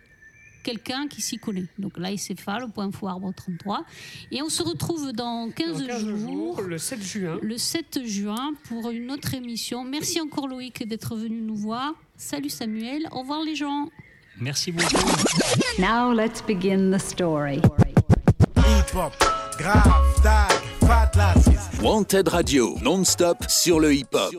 quelqu'un qui s'y connaît. Donc là, SFA, le point arbre 33. Et on se retrouve dans 15, Dans 15 jours, jours, le 7 juin. le 7 juin, pour une autre émission. Merci encore Loïc d'être venu nous voir. Salut Samuel, au revoir les gens. Merci beaucoup. Now let's begin the story. Hip hop, grave, tag, fat lasses. Wanted Radio, non-stop sur le hip-hop.